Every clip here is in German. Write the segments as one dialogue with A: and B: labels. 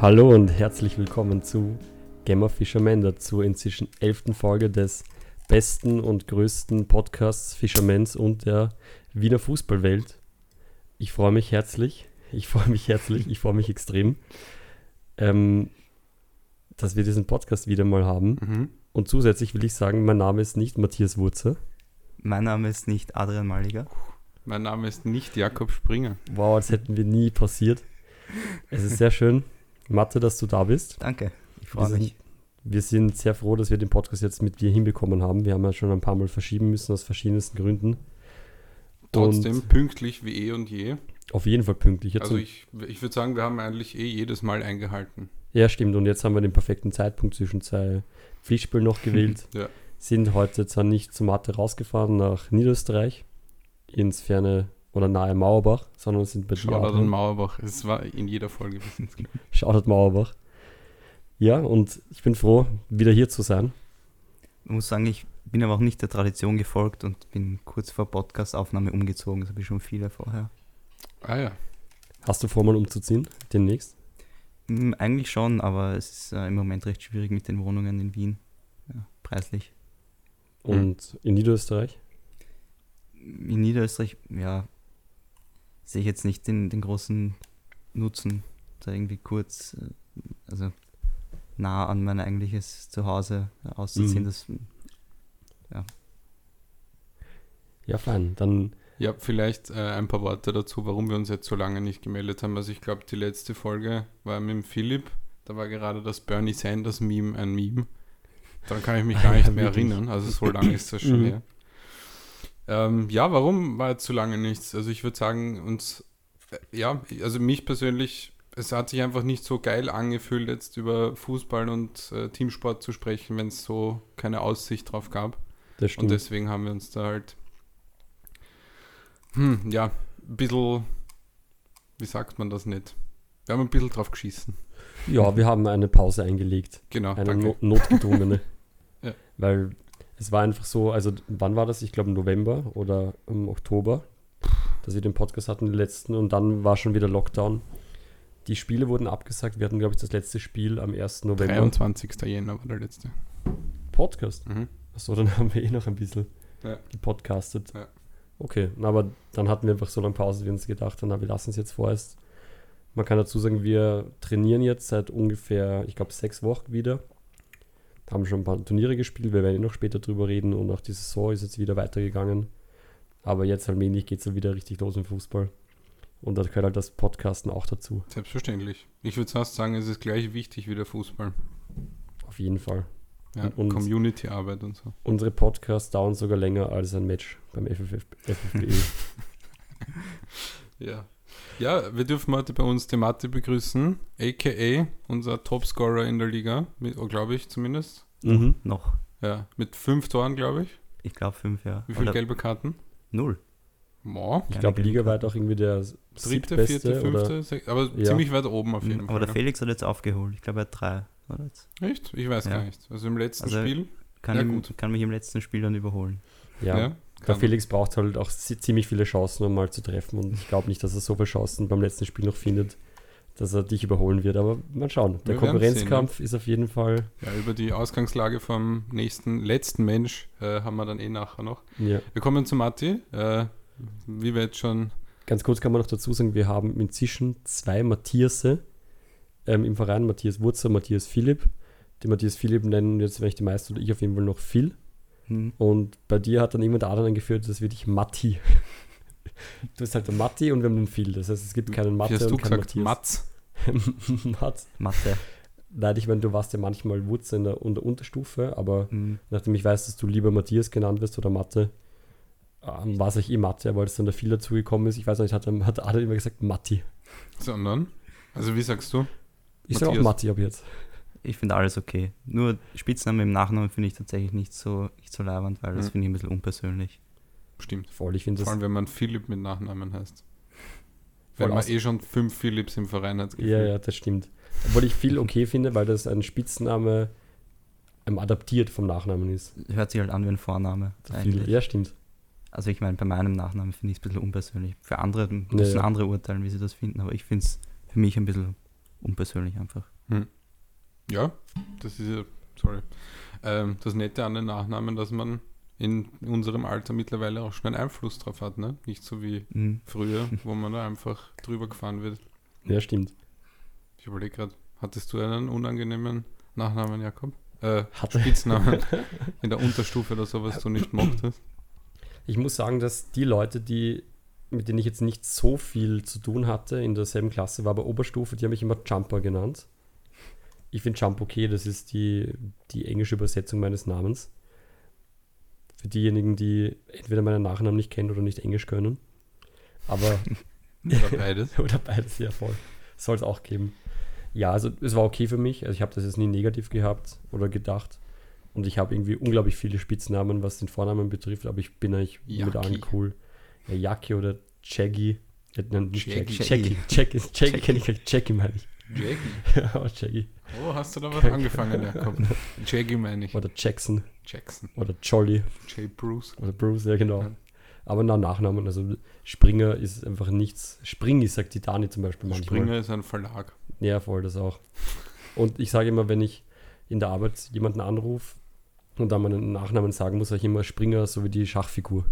A: Hallo und herzlich willkommen zu Game of Fisherman, zur inzwischen elften Folge des besten und größten Podcasts Fishermans und der Wiener Fußballwelt. Ich freue mich herzlich, ich freue mich herzlich, ich freue mich extrem, ähm, dass wir diesen Podcast wieder mal haben.
B: Mhm.
A: Und zusätzlich will ich sagen, mein Name ist nicht Matthias Wurzer.
C: Mein Name ist nicht Adrian Maliger.
B: Mein Name ist nicht Jakob Springer.
A: Wow, als hätten wir nie passiert. Es ist sehr schön, Mathe, dass du da bist.
C: Danke, ich
A: Wir
C: freue
A: sind,
C: mich.
A: wir sind sehr froh, dass wir den Podcast jetzt mit dir hinbekommen haben. Wir haben ja schon ein paar Mal verschieben müssen aus verschiedensten Gründen.
B: Trotzdem
A: Und
B: pünktlich wie eh und je.
A: auf jeden Fall pünktlich. Jetzt
B: Also
A: und-
B: ich, ich würde sagen, wir haben eigentlich eh jedes Mal eingehalten.
A: ja, stimmt. Und jetzt haben wir den perfekten Zeitpunkt zwischen zwei Pflichtspielen noch gewählt.
B: Ja.
A: Sind heute zwar nicht zur Mathe rausgefahren nach Niederösterreich, ins ferne oder nahe Mauerbach, sondern sind bei.
B: Shoutout an. Mauerbach. Es war in jeder Folge.
A: Shoutout Mauerbach. Ja, und ich bin froh, wieder hier zu sein.
C: Ich muss sagen, ich bin aber auch nicht der Tradition gefolgt und bin kurz vor Podcast-Aufnahme umgezogen. Das habe ich schon viele vorher.
B: Ah ja.
A: Hast du vor, mal umzuziehen demnächst?
C: Hm, eigentlich schon, aber es ist äh, im Moment recht schwierig mit den Wohnungen in Wien. Ja, preislich.
A: Und in Niederösterreich?
C: In Niederösterreich, ja, sehe ich jetzt nicht den, den großen Nutzen, da irgendwie kurz, äh, also nah an mein eigentliches Zuhause auszuziehen.
A: Mhm.
C: Das,
A: Ja, fein. Dann
B: Ja, vielleicht äh, ein paar Worte dazu, warum wir uns jetzt so lange nicht gemeldet haben. Also ich glaube, die letzte Folge war mit dem Philipp. Da war gerade das Bernie Sanders Meme ein Meme. Daran kann ich mich gar
A: Ja,
B: nicht mehr erinnern. Also so lange ist das schon
A: Mhm.
B: her. Ähm, ja, warum war jetzt so lange nichts? Also ich würde sagen, uns, äh, ja, also mich persönlich, es hat sich einfach nicht so geil angefühlt, jetzt über Fußball und äh, Teamsport zu sprechen, wenn es so keine Aussicht drauf gab.
A: das
B: Und
A: stimmt.
B: deswegen haben wir uns da halt, hm, ja, ein bisschen, wie sagt man das nicht? Wir haben ein bisschen drauf geschissen.
A: ja, wir haben eine Pause eingelegt.
B: Genau,
A: Eine no notgedrungene.
B: Ja.
A: Weil es war einfach so, also wann war das? Ich glaube im November oder im Oktober, dass wir den Podcast hatten, den letzten. Und dann war schon wieder Lockdown. Die Spiele wurden abgesagt. Wir hatten, glaube ich, das letzte Spiel am 1. November.
B: 23. Jänner war der letzte.
A: Podcast.
B: Mhm.
A: Achso, dann haben wir eh noch ein bisschen
B: Ja.
A: gepodcastet.
B: Ja.
A: Okay, aber dann hatten wir einfach so lange Pause, dass wir uns gedacht haben, na, wir lassen es jetzt vorerst. Man kann dazu sagen, wir trainieren jetzt seit ungefähr, ich glaube, sechs Wochen wieder. Haben schon ein paar Turniere gespielt, wir werden eh noch später drüber reden und auch die Saison ist jetzt wieder weitergegangen. Aber jetzt allmählich geht es ja wieder richtig los im Fußball. Und da gehört halt das Podcasten auch dazu,
B: Selbstverständlich. Ich würde fast sagen, es ist gleich wichtig wie der Fußball.
A: auf jeden Fall.
B: Ja,
A: Und-
B: Community-Arbeit und so.
A: Unsere Podcasts dauern sogar länger als ein Match beim FFBE.
B: Ja. Ja, wir dürfen heute bei uns Demate begrüßen, a.k.a. unser Topscorer in der Liga, glaube ich zumindest.
A: mhm.
C: noch,
B: Ja, mit fünf Toren, glaube ich.
C: ich glaube, fünf Jahre.
B: Wie viele
C: Oder
B: gelbe Karten?
C: Null.
B: Boah.
A: Ich glaube,
C: gelben
A: ligaweit auch irgendwie der
B: Dritte, vierte, fünfte, sechste, aber
A: Ja.
B: ziemlich weit oben auf jeden
C: Mhm,
B: Fall.
C: Aber der
B: ja.
C: Felix hat jetzt aufgeholt. Ich glaube, er hat drei. Oder jetzt?
B: Echt? Ich weiß
C: Ja.
B: gar nicht. Also im letzten
C: Also,
B: Spiel.
C: Kann,
B: Ja,
C: ihm,
B: gut.
C: kann mich im letzten Spiel dann überholen.
A: Ja,
B: Ja, kann-
A: Felix braucht halt auch zi- ziemlich viele Chancen, um mal zu treffen. Und ich glaube nicht, dass er so viele Chancen beim letzten Spiel noch findet, dass er dich überholen wird. Aber mal schauen. Der
B: Wir werden
A: Konkurrenzkampf ist auf jeden Fall.
B: Ja, über die Ausgangslage vom nächsten, letzten Mensch äh, haben wir dann eh nachher noch.
A: Ja.
B: Wir kommen zu Matti. Äh, wie wir jetzt schon.
A: Ganz kurz kann man noch dazu sagen, wir haben inzwischen zwei Matthiasse ähm, im Verein. Matthias Wurzer, Matthias Philipp. Den Matthias Philipp nennen jetzt vielleicht die meisten oder ich auf jeden Fall noch Phil.
C: Hm.
A: Und bei dir hat dann jemand Adrian eingeführt, das wird dich Matti. Du bist halt der Matti und wir haben den Phil. Das heißt, es gibt keinen
B: Wie
A: Mathe
B: hast du
A: und keinen
B: gesagt?
A: Matthias.
B: Matz.
A: Mats.
C: Mathe.
A: Nein, ich meine, du warst ja manchmal Wurzel in der, in der Unterstufe, aber
C: Hm.
A: nachdem ich weiß, dass du lieber Matthias genannt wirst oder Mathe, ähm, war es eigentlich eh Mathe, weil es dann der viel dazugekommen ist. Ich weiß nicht, hat, hat Adel immer gesagt Matti.
B: Sondern? Also wie sagst du?
A: Ich sage auch
B: Matthias.
A: Matti ab jetzt.
C: Ich finde alles okay. Nur Spitznamen im Nachnamen finde ich tatsächlich nicht so, nicht so leibend, weil das
B: Mhm.
C: finde ich ein bisschen unpersönlich.
B: Stimmt.
A: Voll, ich finde
B: Vor allem, wenn man Philipp mit Nachnamen heißt. Weil man eh schon fünf Philips im Verein hat.
A: Ja, ja, das stimmt. Obwohl ich viel okay finde, weil das ein Spitzname ähm, adaptiert vom Nachnamen ist.
C: Hört sich halt an wie ein Vorname.
A: Ja, stimmt.
C: Also ich meine, bei meinem Nachnamen finde ich es ein bisschen unpersönlich. Für andere müssen
A: ja.
C: andere urteilen, wie sie das finden, aber ich finde es für mich ein bisschen unpersönlich einfach.
B: Ja, das ist ja, sorry, ähm, das Nette an den Nachnamen, dass man in unserem Alter mittlerweile auch schon einen Einfluss drauf hat, ne? Nicht so wie
C: Mhm.
B: früher, wo man da einfach drüber gefahren wird.
A: Ja, stimmt.
B: Ich überlege gerade, hattest du einen unangenehmen Nachnamen, Jakob? Äh,
A: Hatte.
B: Spitznamen in der Unterstufe oder so, was du nicht mochtest?
A: Ich muss sagen, dass die Leute, die, mit denen ich jetzt nicht so viel zu tun hatte, in derselben Klasse war bei Oberstufe, die haben mich immer Jumper genannt. Ich finde Jump okay, das ist die, die englische Übersetzung meines Namens. Für diejenigen, die entweder meinen Nachnamen nicht kennen oder nicht Englisch können. Aber
B: Oder beides?
A: Oder beides, ja voll. Soll es auch geben. Ja, also es war okay für mich. Also ich habe das jetzt nie negativ gehabt oder gedacht. Und ich habe irgendwie unglaublich viele Spitznamen, was den Vornamen betrifft, aber ich bin eigentlich mit allen cool. Ja, oder Jaggy. Ja, nein, nicht Jaggy.
B: Jaggy.
A: Jaggy. Jaggy, Jaggy kenne ich. Jaggy meine ich.
B: Jaggy.
A: Ja, aber Jaggy.
B: Oh, hast du da was angefangen, Jakob? Jaggy meine ich.
A: Oder Jackson.
B: Jackson.
A: Oder Jolly.
B: J. Bruce.
A: Oder Bruce, ja genau.
B: Ja.
A: Aber na, Nachnamen, also Springer ist einfach nichts. Springi sagt die Dani zum Beispiel manchmal.
B: Springer ist ein Verlag.
A: Ja, voll, das auch. Und ich sage immer, wenn ich in der Arbeit jemanden anrufe und dann meinen Nachnamen sagen muss, sage ich immer Springer, so wie die Schachfigur.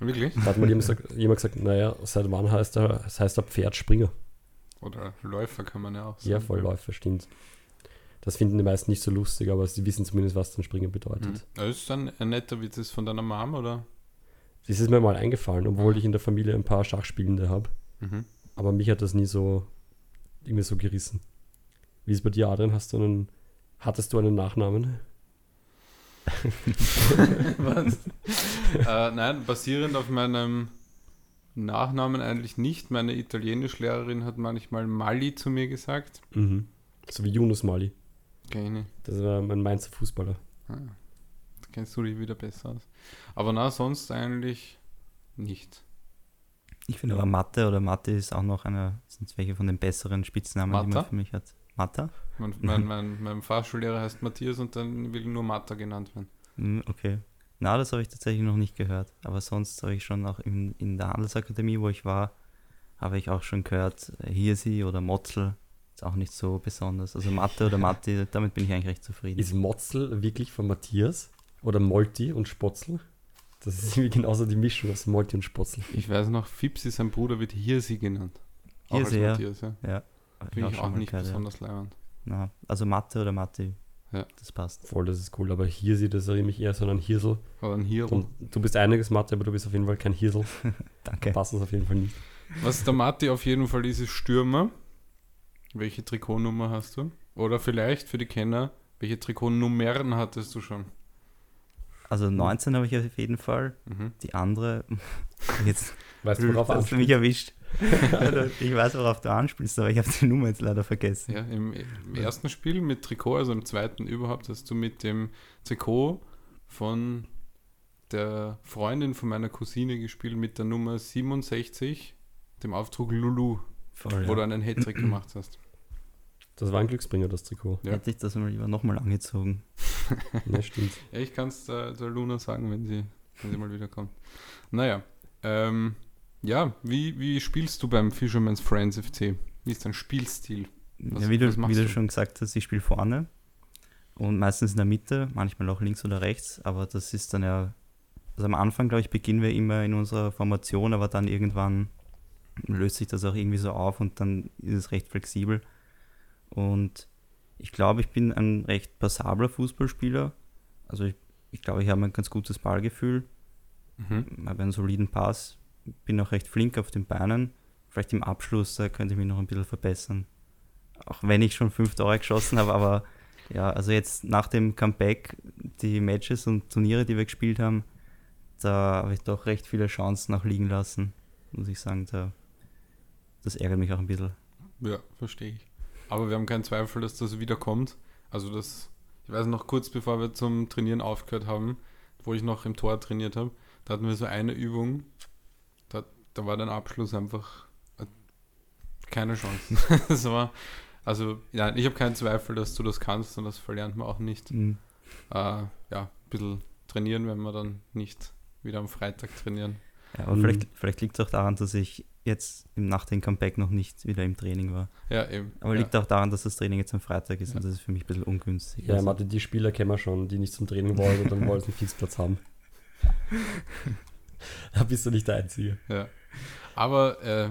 B: Wirklich?
A: Da hat mal jemand gesagt, jemand gesagt naja, seit wann heißt er, das heißt er Pferd Springer?
B: Oder Läufer kann man ja auch sagen.
A: Ja, voll Läufer, stimmt. Das finden die meisten nicht so lustig, aber sie wissen zumindest, was dann Springer bedeutet.
B: Mhm. Das ist ein, ein netter Witz ist von deiner Mom, oder?
A: Das ist mir mal eingefallen, obwohl ich in der Familie ein paar Schachspielende habe.
B: Mhm.
A: Aber mich hat das nie so irgendwie so gerissen. Wie ist es bei dir, Adrian? Hast du einen, hattest du einen Nachnamen?
B: Was? äh, nein, basierend auf meinem Nachnamen eigentlich nicht. Meine Italienischlehrerin hat manchmal Mali zu mir gesagt.
A: Mhm. So wie Yunus Mali.
B: Nicht.
A: Das war mein Mainzer Fußballer.
B: Ah, da kennst du dich wieder besser aus. Aber na, sonst eigentlich nicht.
C: Ich finde aber Mathe oder Mathe ist auch noch einer, sind welche von den besseren Spitznamen, die
B: Matta?
C: man für mich hat. Matta?
B: Mein, mein, mein, mein Fahrschullehrer heißt Matthias und dann will nur Matta genannt werden.
C: Hm, Okay. Na, das habe ich tatsächlich noch nicht gehört. Aber sonst habe ich schon auch in, in der Handelsakademie, wo ich war, habe ich auch schon gehört, äh, Hirsi oder Motzel. Ist auch nicht so besonders. Also Mathe oder Mathe, damit bin ich eigentlich recht zufrieden.
A: Ist Motzel wirklich von Matthias? Oder Molti und Spotzel? Das ist irgendwie genauso die Mischung aus Molti und Spotzel.
B: Ich weiß noch, Fipsi, sein Bruder, wird Hirsi genannt. Auch
C: Hirsi, ja.
B: Matthias, ja.
C: ja.
B: Finde ich auch
C: mal
B: nicht
C: gehört, ja.
B: besonders leibend.
C: Na, also Mathe oder Mathe,
B: Ja.
C: das passt.
A: Voll, das ist cool. Aber Hirsi, das erinnert mich eher so an einen Hirsel.
B: Oder ein Hirl.
A: Und du bist einiges Mathe, aber du bist auf jeden Fall kein Hirsel.
C: Danke.
A: Passt das auf jeden Fall nicht.
B: Was der Matti auf jeden Fall ist, ist Stürmer. Welche Trikotnummer hast du? Oder vielleicht für die Kenner, welche Trikotnummern hattest du schon?
C: Also 19 habe ich auf jeden Fall.
B: Mhm.
C: Die andere, jetzt
A: Weißt du, worauf
C: hast du
A: anspielst?
C: mich erwischt. Also, ich weiß, worauf du anspielst, aber ich habe die Nummer jetzt leider vergessen.
B: Ja, im, im ersten Spiel mit Trikot, also im zweiten überhaupt, hast du mit dem Trikot von der Freundin von meiner Cousine gespielt mit der Nummer 67, dem Aufdruck Lulu,
C: Voll,
B: wo du
C: ja.
B: einen Hattrick gemacht hast.
A: Das war ein Glücksbringer, das Trikot.
B: Ja.
C: Hätte ich das mal lieber nochmal angezogen.
A: Ne, stimmt.
B: Ja, ich kann es der, der Luna sagen, wenn sie, wenn sie mal wieder kommt. Naja, ähm, ja, wie, wie spielst du beim Fisherman's Friends FC? Wie ist dein Spielstil? Was-
C: ja, wie du, wie du schon gesagt hast, ich spiele vorne und meistens in der Mitte, manchmal auch links oder rechts, aber das ist dann ja, also am Anfang, glaube ich, beginnen wir immer in unserer Formation, aber dann irgendwann löst sich das auch irgendwie so auf und dann ist es recht flexibel. Und ich glaube, ich bin ein recht passabler Fußballspieler. Also ich, ich glaube, ich habe ein ganz gutes Ballgefühl,
B: Mhm.
C: habe einen soliden Pass, bin auch recht flink auf den Beinen. Vielleicht im Abschluss, da könnte ich mich noch ein bisschen verbessern. Auch wenn ich schon fünf Tore geschossen habe, aber ja, also jetzt nach dem Comeback, die Matches und Turniere, die wir gespielt haben, da habe ich doch recht viele Chancen auch liegen lassen, muss ich sagen. Da, das ärgert mich auch ein bisschen.
B: Ja, verstehe ich. Aber wir haben keinen Zweifel, dass das wieder kommt. Also das, ich weiß noch kurz bevor wir zum Trainieren aufgehört haben, wo ich noch im Tor trainiert habe, da hatten wir so eine Übung, da, war dein Abschluss einfach äh, keine Chance. das war, also ja, ich habe keinen Zweifel, dass du das kannst und das verlernt man auch nicht.
C: Mhm.
B: Äh, ja, ein bisschen trainieren, wenn wir dann nicht wieder am Freitag trainieren.
C: Ja, aber
A: Mhm.
C: vielleicht, vielleicht liegt es auch daran, dass ich jetzt im, nach dem Comeback noch nicht wieder im Training war.
B: Ja, eben.
C: Aber
B: ja.
C: liegt auch daran, dass das Training jetzt am Freitag ist
B: Ja.
C: und das ist für mich ein bisschen ungünstig.
A: Ja,
C: Also,
A: Mathe, die Spieler kennen wir schon, die nicht zum Training wollen und dann wollen sie einen Fixplatz haben. da bist du nicht der Einzige.
B: Ja. Aber äh,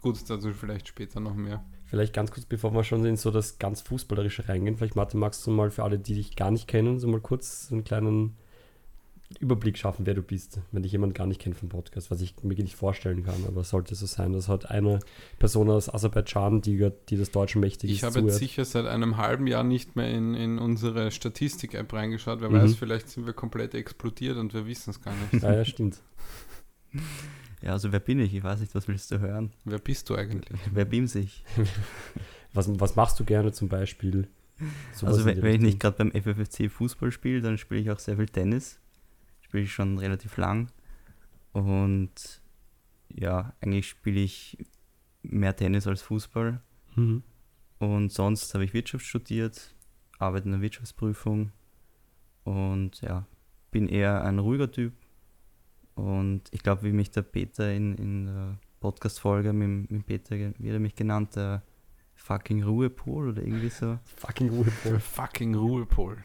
B: gut, dazu vielleicht später noch mehr.
A: Vielleicht ganz kurz, bevor wir schon in so das ganz Fußballerische reingehen, vielleicht Mathe, magst du mal für alle, die dich gar nicht kennen, so mal kurz einen kleinen Überblick schaffen, wer du bist, wenn dich jemand gar nicht kennt vom Podcast, was ich mir nicht vorstellen kann, aber sollte so sein, dass halt eine Person aus Aserbaidschan, die, die das Deutsche mächtig
B: Ich
A: ist,
B: habe jetzt sicher seit einem halben Jahr nicht mehr in, in unsere Statistik-App reingeschaut. Wer
A: Mhm.
B: weiß, vielleicht sind wir komplett explodiert und wir wissen es gar nicht.
A: Ja, ja, stimmt.
C: ja, also wer bin ich? Ich weiß nicht, was willst du hören?
B: Wer bist du eigentlich?
C: Wer beamt sich?
A: Was, was machst du gerne zum Beispiel? Sowas
C: also wenn, wenn ich nicht gerade beim FFC Fußball spiele, dann spiele ich auch sehr viel Tennis. Spiele ich schon relativ lang. Und ja, eigentlich spiele ich mehr Tennis als Fußball.
A: Mhm.
C: Und sonst habe ich Wirtschaft studiert, arbeite in der Wirtschaftsprüfung und ja, bin eher ein ruhiger Typ. Und ich glaube, wie mich der Peter in, in der Podcast-Folge mit, mit Peter, wie hat er mich genannt, der fucking Ruhepol oder irgendwie so.
A: Fucking Ruhepol.
B: Fucking Ruhepol.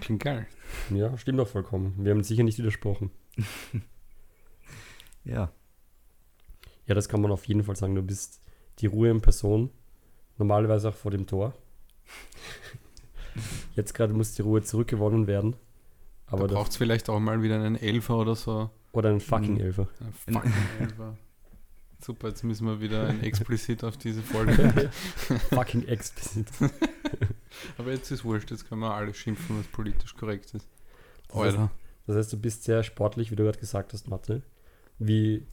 B: Klingt geil.
A: Ja, stimmt doch vollkommen. Wir haben sicher nicht widersprochen.
C: Ja,
A: Ja, das kann man auf jeden Fall sagen. Du bist die Ruhe in Person. Normalerweise auch vor dem Tor. Jetzt gerade muss die Ruhe zurückgewonnen werden. Aber
B: da braucht es vielleicht auch mal wieder einen Elfer oder so.
A: oder einen fucking
C: Mhm.
A: Elfer.
B: Ein fucking Elfer. Super, jetzt müssen wir wieder ein explizit auf diese Folge.
A: fucking explizit.
B: Aber jetzt ist wurscht, jetzt können wir alles schimpfen, was politisch korrekt ist.
A: Das heißt, das heißt, du bist sehr sportlich, wie du gerade gesagt hast, Mathe. Wie,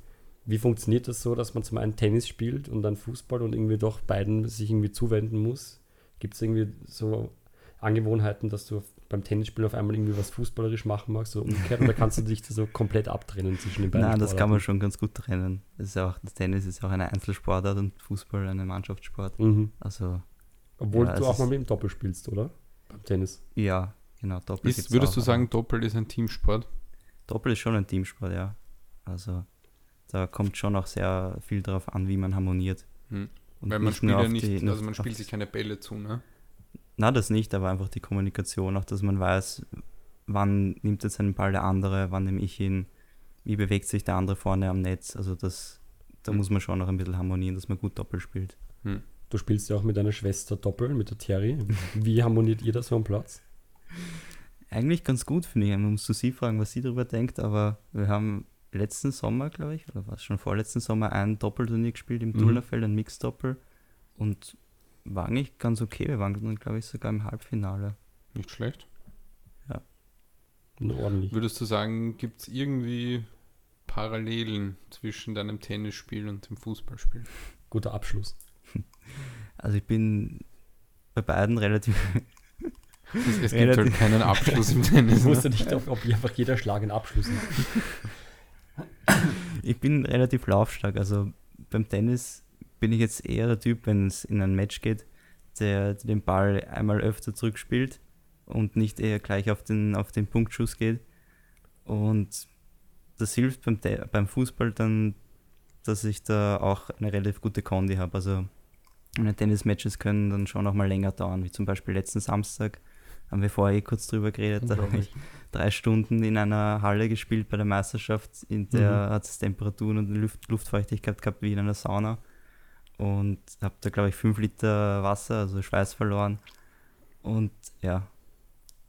A: wie funktioniert das so, dass man zum einen Tennis spielt und dann Fußball und irgendwie doch beiden sich irgendwie zuwenden muss? Gibt es irgendwie so Angewohnheiten, dass du beim Tennisspielen auf einmal irgendwie was fußballerisch machen magst oder umgekehrt oder kannst du dich da so komplett abtrennen zwischen den beiden
C: nein, das kann man schon ganz gut trennen. Das, ist auch, das Tennis ist auch eine Einzelsportart und Fußball eine Mannschaftssport.
A: Mhm.
C: Also
A: Obwohl
C: Ja,
A: du auch mal mit dem Doppel spielst, oder? Beim Tennis.
C: ja, genau, Doppel
B: Ist, würdest
C: auch,
B: du sagen, Doppel ist ein Teamsport?
C: Doppel ist schon ein Teamsport, ja. Also da kommt schon auch sehr viel darauf an, wie man harmoniert.
B: Hm.
C: Und
B: Weil man spielt ja nicht,
C: die-
B: also man spielt sich keine Bälle zu, ne?
C: Na, das nicht, aber einfach die Kommunikation, auch dass man weiß, wann nimmt jetzt einen Ball der andere, wann nehme ich ihn, wie bewegt sich der andere vorne am Netz. Also das, da
B: Hm.
C: muss man schon noch ein bisschen harmonieren, dass man gut Doppel spielt.
A: Du spielst ja auch mit deiner Schwester Doppel, mit der Thierry. Wie harmoniert ihr das so am Platz?
C: Eigentlich ganz gut, finde ich. Man muss zu sie fragen, was sie darüber denkt, aber wir haben letzten Sommer, glaube ich, oder war es schon vorletzten Sommer, ein Doppelturnier gespielt im
A: Mhm.
C: Dulnerfeld, ein Mixdoppel und war eigentlich ganz okay. Wir waren dann, glaube ich, sogar im Halbfinale.
B: Nicht schlecht.
A: Nur ordentlich.
B: Würdest du sagen, gibt es irgendwie Parallelen zwischen deinem Tennisspiel und dem Fußballspiel?
A: Guter Abschluss.
C: Also ich bin bei beiden relativ
B: Es, es gibt
C: Relativ-
B: halt keinen Abschluss im
A: Ich
B: Tennis.
A: wusste
B: Ne?
A: nicht, ob, ob einfach jeder Schlag ein Abschluss ist.
C: ich bin relativ laufstark. Also beim Tennis bin ich jetzt eher der Typ, wenn es in ein Match geht, der den Ball einmal öfter zurückspielt und nicht eher gleich auf den, auf den Punktschuss geht. Und das hilft beim, beim Fußball dann, dass ich da auch eine relativ gute Kondi habe. Also meine Tennismatches können dann schon auch mal länger dauern, wie zum Beispiel letzten Samstag. Haben wir vorher eh kurz drüber geredet. Da habe ich drei Stunden in einer Halle gespielt bei der Meisterschaft, in der
A: Mhm.
C: hat es Temperaturen und Luft, Luftfeuchtigkeit gehabt wie in einer Sauna. Und habe da, glaube ich, fünf Liter Wasser, also Schweiß verloren. Und ja,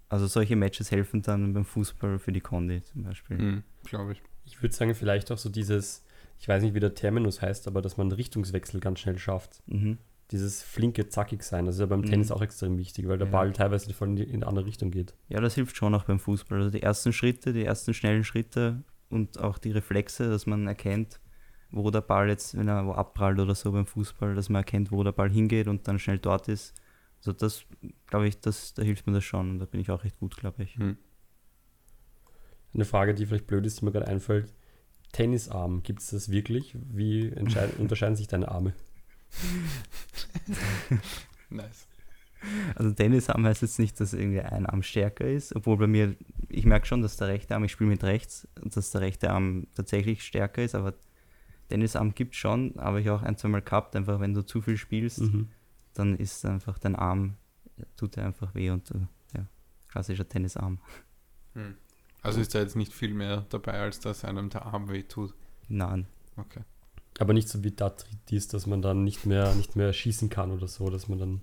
C: also solche Matches helfen dann beim Fußball für die Kondi zum Beispiel.
B: Hm, Glaube ich.
A: Ich würde sagen, vielleicht auch so dieses, ich weiß nicht, wie der Terminus heißt, aber dass man einen Richtungswechsel ganz schnell schafft.
C: Mhm.
A: Dieses flinke, zackig sein, das ist ja beim
C: Mhm.
A: Tennis auch extrem wichtig, weil der
C: Ja.
A: Ball teilweise voll in die, in die andere Richtung geht.
C: Ja, das hilft schon auch beim Fußball. Also die ersten Schritte, die ersten schnellen Schritte und auch die Reflexe, dass man erkennt, wo der Ball jetzt, wenn er wo abprallt oder so beim Fußball, dass man erkennt, wo der Ball hingeht und dann schnell dort ist. Also das, glaube ich, das, da hilft mir das schon und da bin ich auch recht gut, glaube ich.
B: Hm.
A: Eine Frage, die vielleicht blöd ist, die mir gerade einfällt. Tennisarm, gibt es das wirklich? Wie unterscheiden sich deine Arme?
B: Nice.
C: Also Tennisarm heißt jetzt nicht, dass irgendwie ein Arm stärker ist, obwohl bei mir, ich merke schon, dass der rechte Arm, ich spiele mit rechts, und dass der rechte Arm tatsächlich stärker ist, aber Tennisarm gibt schon, aber ich auch ein, zwei Mal gehabt, einfach wenn du zu viel spielst,
A: Mhm.
C: dann ist einfach dein Arm, tut dir einfach weh und du, ja, klassischer Tennisarm.
B: Hm. Also ist da jetzt nicht viel mehr dabei, als dass einem der Arm weh tut.
C: Nein.
B: Okay.
A: Aber nicht so wie Arthritis, dass man dann nicht mehr, nicht mehr schießen kann oder so, dass man dann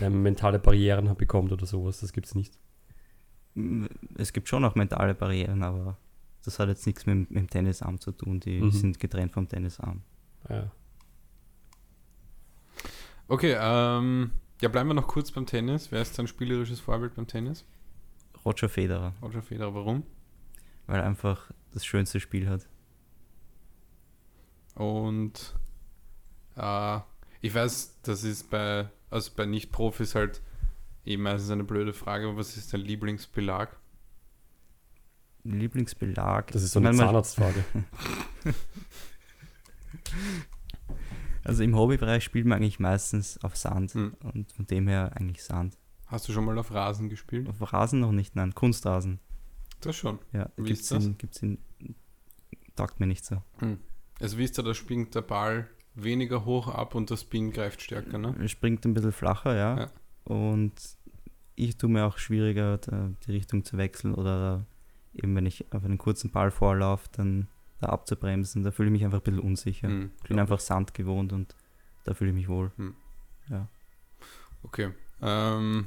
A: ähm, mentale Barrieren hat- bekommt oder sowas. Das gibt's nicht.
C: Es gibt schon auch mentale Barrieren, aber das hat jetzt nichts mit, mit dem Tennisarm zu tun. Die
A: Mhm.
C: sind getrennt vom Tennisarm.
A: Ja.
B: Okay, ähm, ja, bleiben wir noch kurz beim Tennis. Wer ist dein spielerisches Vorbild beim Tennis?
C: Roger Federer,
B: Roger Federer, warum?
C: weil er einfach das schönste Spiel hat.
B: Und äh, ich weiß, das ist bei, also bei Nicht-Profis halt eben meistens eine blöde Frage, aber was ist dein Lieblingsbelag?
C: Lieblingsbelag.
A: Das ist so eine Zahnarztfrage.
C: Also im Hobbybereich spielt man eigentlich meistens auf Sand
B: Hm.
C: und von dem her eigentlich Sand.
B: Hast du schon mal auf Rasen gespielt?
C: Auf Rasen noch nicht, nein, Kunstrasen.
B: Das schon.
C: Ja,
B: Wie
C: gibt's
B: ist das?
C: in, gibt's in, taugt mir nicht so.
B: Also wisst ihr, da springt der Ball weniger hoch ab und der Spin greift stärker, ne?
C: Er springt ein bisschen flacher, ja.
B: Ja.
C: Und ich tue mir auch schwieriger, da die Richtung zu wechseln oder eben wenn ich auf einen kurzen Ball vorlaufe, dann da abzubremsen. Da fühle ich mich einfach ein bisschen unsicher.
B: Hm,
C: Ich bin einfach Sand gewohnt und da fühle ich mich wohl.
B: Okay. Ähm,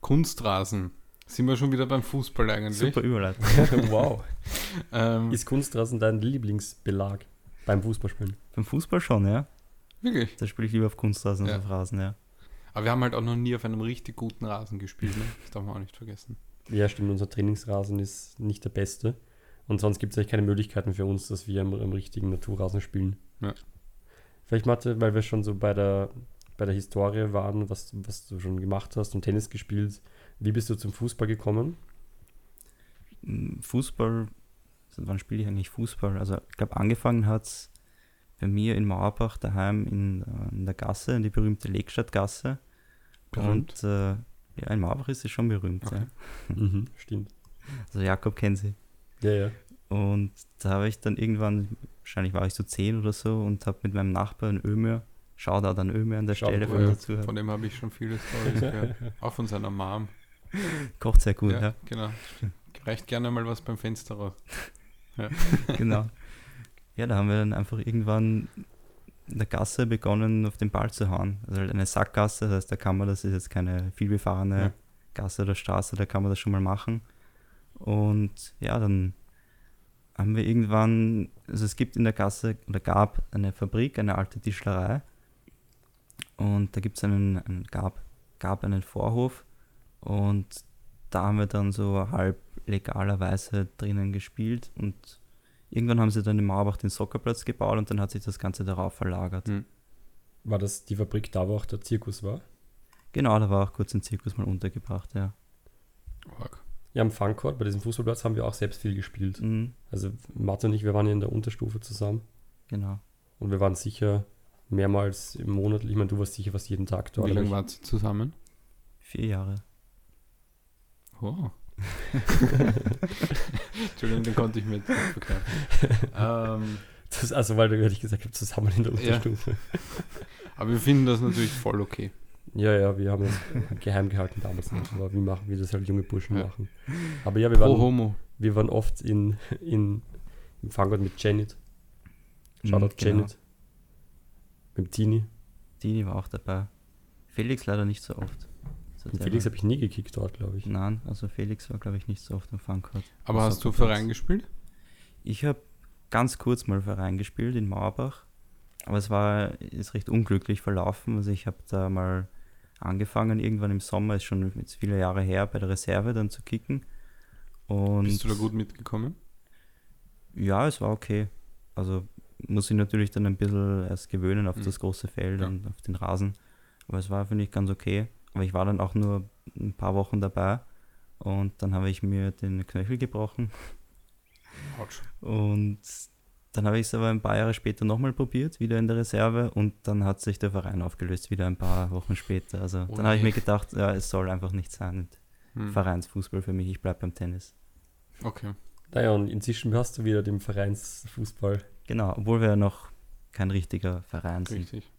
B: Kunstrasen. Sind wir schon wieder beim Fußball eigentlich?
C: Super Überleitung.
A: wow.
B: Ähm,
A: Ist Kunstrasen dein Lieblingsbelag beim Fußballspielen?
C: Beim Fußball schon, ja.
B: wirklich.
C: Da spiele ich lieber auf Kunstrasen
B: Ja.
C: als auf Rasen, ja.
B: Aber wir haben halt auch noch nie auf einem richtig guten Rasen gespielt, ne? Das darf man auch nicht vergessen.
A: Ja, stimmt, unser Trainingsrasen ist nicht der beste. Und sonst gibt es eigentlich keine Möglichkeiten für uns, dass wir am, am richtigen Naturrasen spielen.
B: Ja.
A: Vielleicht, Mathe, weil wir schon so bei der, bei der Historie waren, was, was du schon gemacht hast und Tennis gespielt. Wie bist du zum Fußball gekommen?
C: Mm, Fußball, seit wann spiele ich eigentlich Fußball? Also ich glaube, angefangen hat es bei mir in Mauerbach daheim in, äh, in der Gasse, in die berühmte Legstadtgasse. Und äh, ja, in Mauerbach ist sie schon berühmt.
B: Okay.
C: Ja.
A: Mhm, stimmt.
C: Also Jakob kennt sie.
A: Ja, ja.
C: Und da habe ich dann irgendwann, wahrscheinlich war ich so zehn oder so, und habe mit meinem Nachbarn Ömer, Shoutout an Ömer an der Stelle,
A: ja.
C: von dazu.
B: Von dem habe ich schon viele Stories gehört. Auch von seiner Mom.
C: Kocht sehr gut,
B: ja,
C: ja.
B: genau. Reicht gerne mal was beim Fenster raus.
C: genau. Ja, da haben wir dann einfach irgendwann der Gasse begonnen, auf den Ball zu hauen. Also halt eine Sackgasse, das heißt, da kann man, das ist jetzt keine vielbefahrene
B: Ja.
C: Gasse oder Straße, da kann man das schon mal machen. Und ja, dann haben wir irgendwann, also es gibt in der Gasse oder gab eine Fabrik, eine alte Tischlerei. Und da gibt es einen, einen, gab, gab einen Vorhof und da haben wir dann so halb legalerweise drinnen gespielt und irgendwann haben sie dann in Mauerbach den Soccerplatz gebaut und dann hat sich das Ganze darauf verlagert.
B: Hm.
A: War das die Fabrik da, wo auch der Zirkus war?
C: Genau, da war auch kurz ein Zirkus mal untergebracht, ja.
B: Org.
A: Ja, am Funcourt, bei diesem Fußballplatz, haben wir auch selbst viel gespielt.
C: Mhm,
A: Also Mathe und ich, wir waren ja in der Unterstufe zusammen.
C: genau.
A: Und wir waren sicher mehrmals im Monat. Ich meine, du warst sicher fast jeden Tag dort.
B: Wie lange wart ihr zusammen?
C: Vier Jahre.
B: Oh. Entschuldigung, den konnte ich mir nicht ähm,
A: Das, also, weil du ehrlich gesagt habt, zusammen in der
B: Ja.
A: Unterstufe.
B: aber wir finden das natürlich voll okay.
A: Ja, ja, wir haben das geheim gehalten damals noch. Aber wie machen, wie das halt junge Burschen
B: Ja.
A: machen. Aber ja, wir
B: Pro
A: waren,
B: Homo.
A: wir waren oft in, in, im Funcourt mit Janet. Shoutout
C: Mhm, genau.
A: Janet. Mit dem Tini.
C: Dini war auch dabei. Felix leider nicht so oft.
A: Felix habe ich nie gekickt dort, glaube ich.
C: Nein, also Felix war, glaube ich, nicht so oft im Funcourt.
B: Aber hast du. Verein gespielt?
C: Ich habe ganz kurz mal Verein gespielt in Mauerbach, aber es war ist recht unglücklich verlaufen. Also ich habe da mal angefangen, irgendwann im Sommer, ist schon jetzt viele Jahre her, bei der Reserve dann zu kicken. Und
B: Bist du da gut mitgekommen?
C: Ja, es war okay. Also muss ich natürlich dann ein bisschen erst gewöhnen auf
B: Mhm.
C: das große Feld
B: Ja.
C: und auf den Rasen. Aber es war, finde ich, ganz okay. Aber ich war dann auch nur ein paar Wochen dabei und dann habe ich mir den Knöchel gebrochen
B: Autsch.
C: und dann habe ich es aber ein paar Jahre später nochmal probiert, wieder in der Reserve und dann hat sich der Verein aufgelöst, wieder ein paar Wochen später. Also
B: Oh
C: dann habe ich mir gedacht, ja, es soll einfach nicht sein.
B: Hm.
C: Vereinsfußball für mich, ich bleibe beim Tennis.
B: Okay.
A: Naja, und inzwischen hast du wieder dem Vereinsfußball
C: Genau, obwohl wir ja noch kein richtiger Verein sind.
B: Richtig.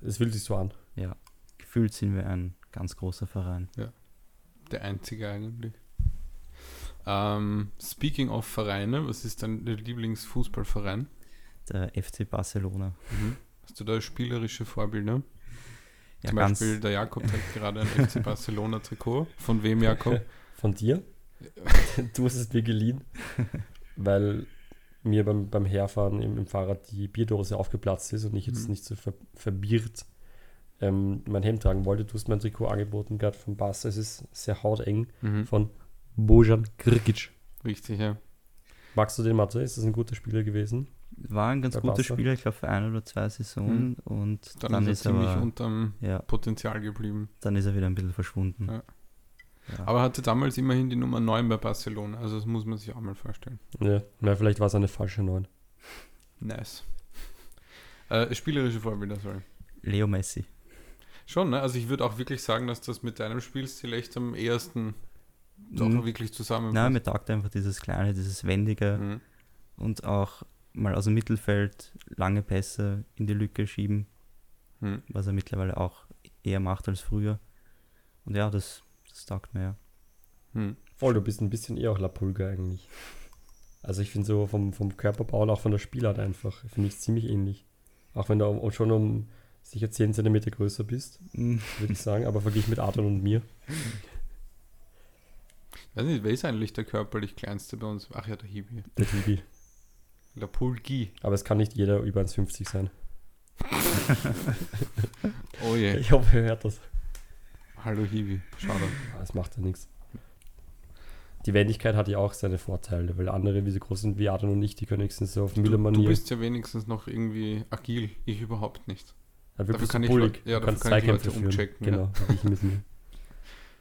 A: Es fühlt sich so an.
C: Ja, gefühlt sind wir ein ganz großer Verein.
B: Der einzige eigentlich. Ähm, speaking of Vereine, was ist dein Lieblingsfußballverein?
C: Der FC Barcelona.
B: Hast du da spielerische Vorbilder?
C: Ja,
B: Zum
C: ganz,
B: Beispiel der Jakob trägt gerade ein FC Barcelona Trikot. Von wem Jakob?
A: Von dir? du hast es mir geliehen, weil mir beim, beim Herfahren im, im Fahrrad die Bierdose aufgeplatzt ist und ich jetzt
B: Mhm.
A: nicht so ver, verbiert ähm, mein Hemd tragen wollte. Du hast mein Trikot angeboten, gerade vom Bass. Es ist sehr hauteng
B: Mhm.
A: von Bojan Krkic.
B: Richtig, ja.
A: Magst du den Mathe? Ist das ein guter Spieler gewesen?
C: war ein ganz
A: bei
C: guter
A: Barca.
C: Spieler, ich glaube für ein oder zwei Saisonen. Und
B: Dann,
C: dann,
B: ist
C: ist
B: er ziemlich
C: aber,
B: unterm
C: ja,
B: Potenzial geblieben.
C: dann ist er wieder ein bisschen verschwunden.
B: Ja.
C: Ja.
B: Aber hatte damals immerhin die Nummer 9 bei Barcelona. Also das muss man sich auch mal vorstellen.
A: Ja, na, vielleicht war es eine falsche 9.
B: Nice. Äh, spielerische Vorbilder, sorry.
C: Leo Messi.
B: Schon, ne? Also ich würde auch wirklich sagen, dass das mit deinem Spielstil echt am ehesten doch
C: Mhm.
B: wirklich zusammenpasst.
C: Nein, mir taugt einfach dieses kleine, dieses wendige
B: Mhm.
C: und auch mal aus dem Mittelfeld lange Pässe in die Lücke schieben,
B: Mhm.
C: was er mittlerweile auch eher macht als früher. Und ja, das, das taugt mir ja.
B: Mhm.
A: Voll, du bist ein bisschen eher auch La Pulga eigentlich. Also ich finde so vom, vom Körperbau und auch von der Spielart einfach, finde ich ziemlich ähnlich. Auch wenn du um- schon um sicher 10 cm größer bist,
C: Mhm.
A: würde ich sagen, aber verglichen mit Adrian und mir.
B: Weiß nicht, wer ist eigentlich der körperlich kleinste bei uns? Ach ja, der Hibi.
A: Der Hibi.
B: La Pulgi.
A: Aber es kann nicht jeder über 1,50 sein.
B: Oh je.
A: Ich hoffe, er hört das.
B: Hallo Hibi. Schade.
A: Das macht ja nichts. Die Wendigkeit hat ja auch seine Vorteile, weil andere, wie so groß sind wie Adrian und ich, die können wenigstens so auf
B: Du, du
A: Müller-Manier.
B: bist ja wenigstens noch irgendwie agil. Ich überhaupt nicht.
A: Dafür
B: dafür
A: bist
B: kann ich
A: bullig.
B: Leute- ja,
A: du
B: dafür
A: kannst
B: kann ich
A: Zweikämpfe führen.
B: umchecken, ja.
A: Genau, ich mir.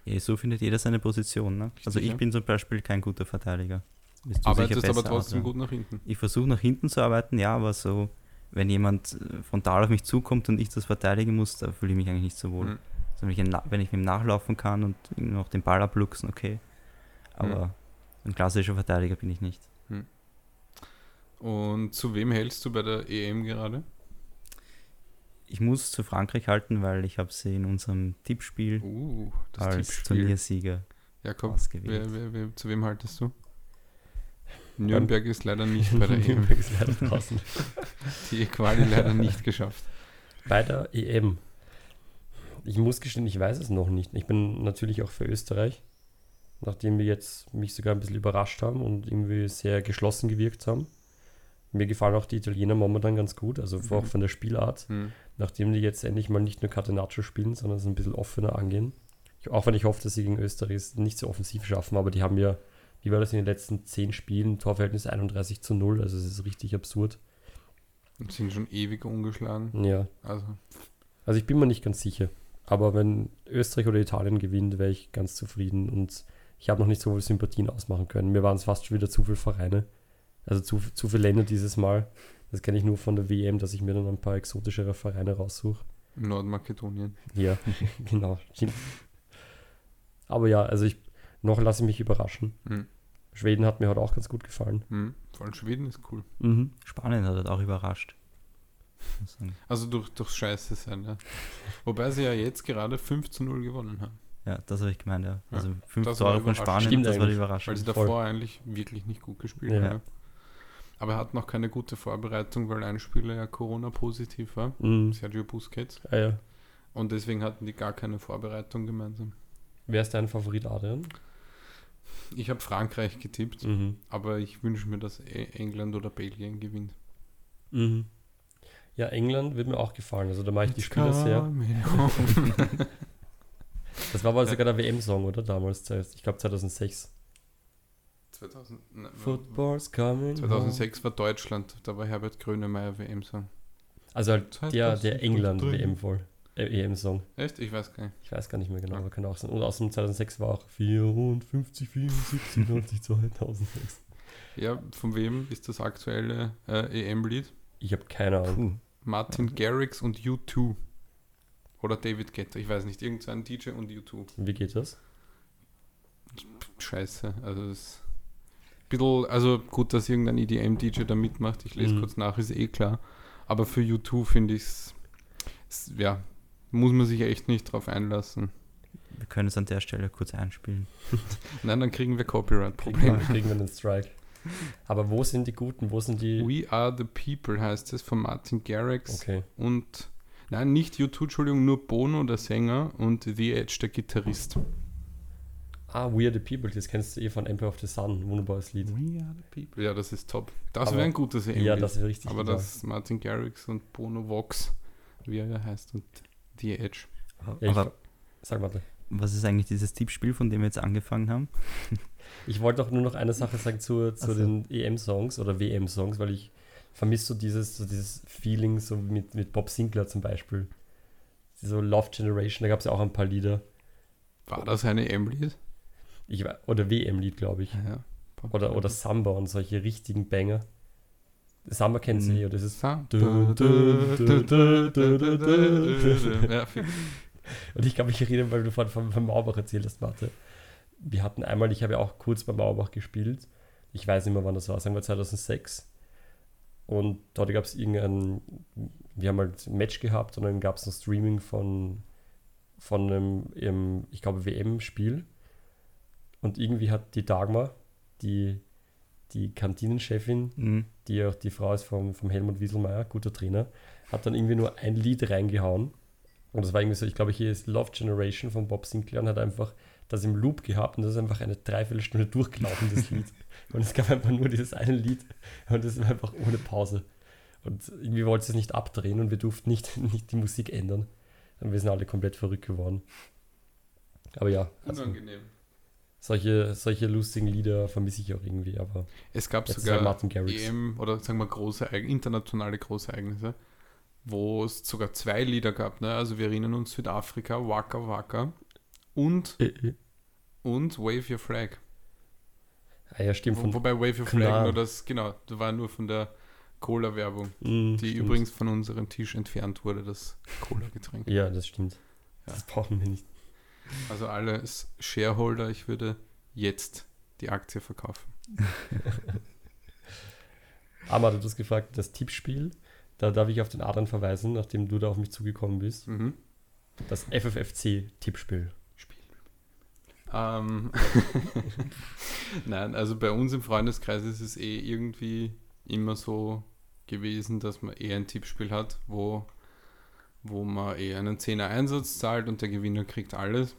C: Ja, so findet jeder seine Position. Ne? Also ich
B: ja.
C: bin zum Beispiel kein guter Verteidiger. Bist du
B: Arbeitest aber trotzdem
C: Adrian.
B: gut nach hinten.
C: Ich versuche nach hinten zu arbeiten, ja, aber so, wenn jemand äh, frontal auf mich zukommt und ich das verteidigen muss, da fühle ich mich eigentlich nicht so wohl.
B: Mhm.
C: Also wenn ich, wenn ich mit ihm nachlaufen kann und ihm noch den Ball abluchsen, okay. Aber ein klassischer Verteidiger bin ich nicht.
B: Und zu wem hältst du bei der EM gerade?
C: Ich muss zu Frankreich halten, weil ich habe sie in unserem Tippspiel
B: Uh, das
C: als
B: Tippspiel.
C: Turniersieger
B: Jakob,
C: ausgewählt.
B: wer, wer, wer, zu wem haltest du? Nürnberg ist leider nicht bei der EM.
A: Nürnberg ist leider draußen.
B: Die Quali leider nicht geschafft.
A: Bei der EM. Ich muss gestehen, ich weiß es noch nicht. Ich bin natürlich auch für Österreich, nachdem wir jetzt mich sogar ein bisschen überrascht haben und irgendwie sehr geschlossen gewirkt haben. Mir gefallen auch die Italiener momentan ganz gut, also
B: Mhm.
A: auch von der Spielart,
B: Hm.
A: Nachdem die jetzt endlich mal nicht nur Catenaccio spielen, sondern es ein bisschen offener angehen. Ich, auch wenn ich hoffe, dass sie gegen Österreich es nicht so offensiv schaffen, aber die haben ja, wie war das in den letzten zehn Spielen, Torverhältnis 31 zu 0, also es ist richtig absurd.
B: Und sind schon ewig ungeschlagen.
A: Ja,
B: Also,
A: Also ich bin mir nicht ganz sicher. Aber wenn Österreich oder Italien gewinnt, wäre ich ganz zufrieden. Und ich habe noch nicht so viel Sympathien ausmachen können. Mir waren es fast schon wieder zu viele Vereine. Also zu, zu viele Länder dieses Mal. Das kenne ich nur von der WM, dass ich mir dann ein paar exotischere Vereine raussuche.
B: Nordmakedonien.
A: Ja, genau. Aber ja, also ich noch lasse ich mich überraschen.
B: Hm.
A: Schweden hat mir heute auch ganz gut gefallen.
B: Hm. Vor allem Schweden ist cool.
A: Mhm.
C: Spanien hat halt auch überrascht.
B: Also durch, durch Scheiße sein, ja. Wobei sie ja jetzt gerade 5 zu 0 gewonnen haben.
C: Ja, das habe ich gemeint, ja.
B: Ja,
C: Also fünf
B: das war
C: Tore von
B: überraschend.
C: Spanien,
A: Stimmt
C: das war die Überraschung.
B: Weil sie
A: Voll.
B: davor eigentlich wirklich nicht gut gespielt
A: Ja.
B: haben. Aber er hat noch keine gute Vorbereitung, weil ein Spieler ja Corona-positiv war.
A: Mhm.
B: Sergio Busquets.
A: Ah, ja.
B: Und deswegen hatten die gar keine Vorbereitung gemeinsam.
A: Wer ist dein Favorit, Adrian?
B: Ich habe Frankreich getippt,
A: Mhm.
B: aber ich wünsche mir, dass E- England oder Belgien gewinnt.
A: Mhm. Ja, England wird mir auch gefallen. Also da mache ich die Spieler sehr. Das war aber sogar der WM-Song, oder? Damals, ich glaube 2006.
B: 2000, nein,
A: Football's coming.
B: 2006 war Deutschland, da war Herbert Grönemeyer WM-Song.
A: home. Also halt der, der
B: 2003.
A: England-WM voll. Äh, EM-Song.
B: Echt? Ich weiß gar nicht.
A: Ich weiß gar nicht mehr genau,
B: Ja.
A: aber kann auch sein. Und außerdem 2006 war auch 54, 74, 90, 2006.
B: Ja, von wem ist das aktuelle äh, EM-Lied?
A: Ich habe keine Ahnung.
C: Puh.
B: Martin Garrix und U2. Oder David Guetta, ich weiß nicht, irgendein DJ und U2.
A: Wie geht das?
B: Scheiße, also das bisschen, also gut, dass irgendein EDM-DJ da mitmacht. Ich lese
A: Mhm.
B: kurz nach, ist eh klar. Aber für U2 finde ich es, ja, muss man sich echt nicht drauf einlassen.
C: Wir können es an der Stelle kurz einspielen.
B: Nein, dann kriegen wir
A: Kriegen,
B: Copyright-Probleme.
A: wir- kriegen wir einen Strike. Aber wo sind die Guten? Wo sind die.
B: We Are the People heißt es von Martin Garrix
A: Okay.
B: und nein, nicht U2, Entschuldigung, nur Bono, der Sänger und The Edge, der Gitarrist.
A: Ah, We Are the People, das kennst du eh von Emperor of the Sun. Wunderbares Lied.
B: We Are the People. Ja, das ist top. Das wäre ein gutes EM.
A: Ja, das wäre richtig.
B: Aber das ist Martin Garrix und Bono Vox, wie er ja heißt, und The Edge.
A: Ja, ich,
C: Aber
A: sag mal.
C: was ist eigentlich dieses Tippspiel, von dem wir jetzt angefangen haben?
A: Ich wollte auch nur noch eine Sache sagen zu, zu
C: so.
A: den EM-Songs oder WM-Songs, weil ich vermisse so dieses, so dieses Feeling so mit, mit Bob Sinclair zum Beispiel. So Love Generation, da gab es ja auch ein paar Lieder.
B: War das eine EM-Lied?
A: Ich, oder WM-Lied, glaube ich.
B: Ja.
A: Oder, oder Samba und solche richtigen Banger. Samba kennst du
C: Mhm.
A: eh, oder das ist.
B: Ja.
A: Und ich glaube, ich erinnere, weil du vorhin von, von Maubach erzählt hast, Mathe. Wir hatten einmal, ich habe ja auch kurz bei Maubach gespielt. Ich weiß nicht mehr, wann das war, sagen wir 2006. Und dort gab es irgendein, wir haben halt ein Match gehabt und dann gab es ein Streaming von, von einem, ich glaube, WM-Spiel. Und irgendwie hat die Dagmar, die, die Kantinenchefin,
C: Mhm.
A: die auch die Frau ist vom, vom Helmut Wieselmeier, guter Trainer, hat dann irgendwie nur ein Lied reingehauen. Und das war irgendwie so, ich glaube, hier ist Love Generation von Bob Sinclair und hat einfach das im Loop gehabt und das ist einfach eine Dreiviertelstunde durchgelaufen, das Lied. Und es gab einfach nur dieses eine Lied und das war einfach ohne Pause. Und irgendwie wollte es nicht abdrehen und wir durften nicht, nicht die Musik ändern. Und wir sind alle komplett verrückt geworden. Aber ja, also
B: Unangenehm.
A: Solche, solche lustigen Lieder vermisse ich auch irgendwie, aber
B: Es gab sogar
A: halt Martin Garrix.
B: EM oder sagen wir große, internationale Großereignisse, wo es sogar zwei Lieder gab. Ne? Also wir erinnern uns Südafrika, Waka Waka und,
A: Äh, äh.
B: und Wave Your Flag.
A: Ah ja, stimmt.
B: Wo,
A: Von,
B: wobei Wave Your. Flag nur das, genau, das war nur von der Cola-Werbung,
A: Mm,
B: die
A: stimmt.
B: übrigens von unserem Tisch entfernt wurde, das Cola-Getränk.
A: Ja, das stimmt.
B: Ja.
A: Das brauchen wir nicht.
B: Also alle Shareholder, ich würde jetzt die Aktie verkaufen.
A: Aber du hast gefragt, das Tippspiel, da darf ich auf den Adrian verweisen, nachdem du da auf mich zugekommen bist.
B: Mhm.
A: Das FFFC-Tippspiel.
B: Ähm, Nein, also bei uns im Freundeskreis ist es eh irgendwie immer so gewesen, dass man eher ein Tippspiel hat, wo, wo man eher einen 10er Einsatz zahlt und der Gewinner kriegt alles.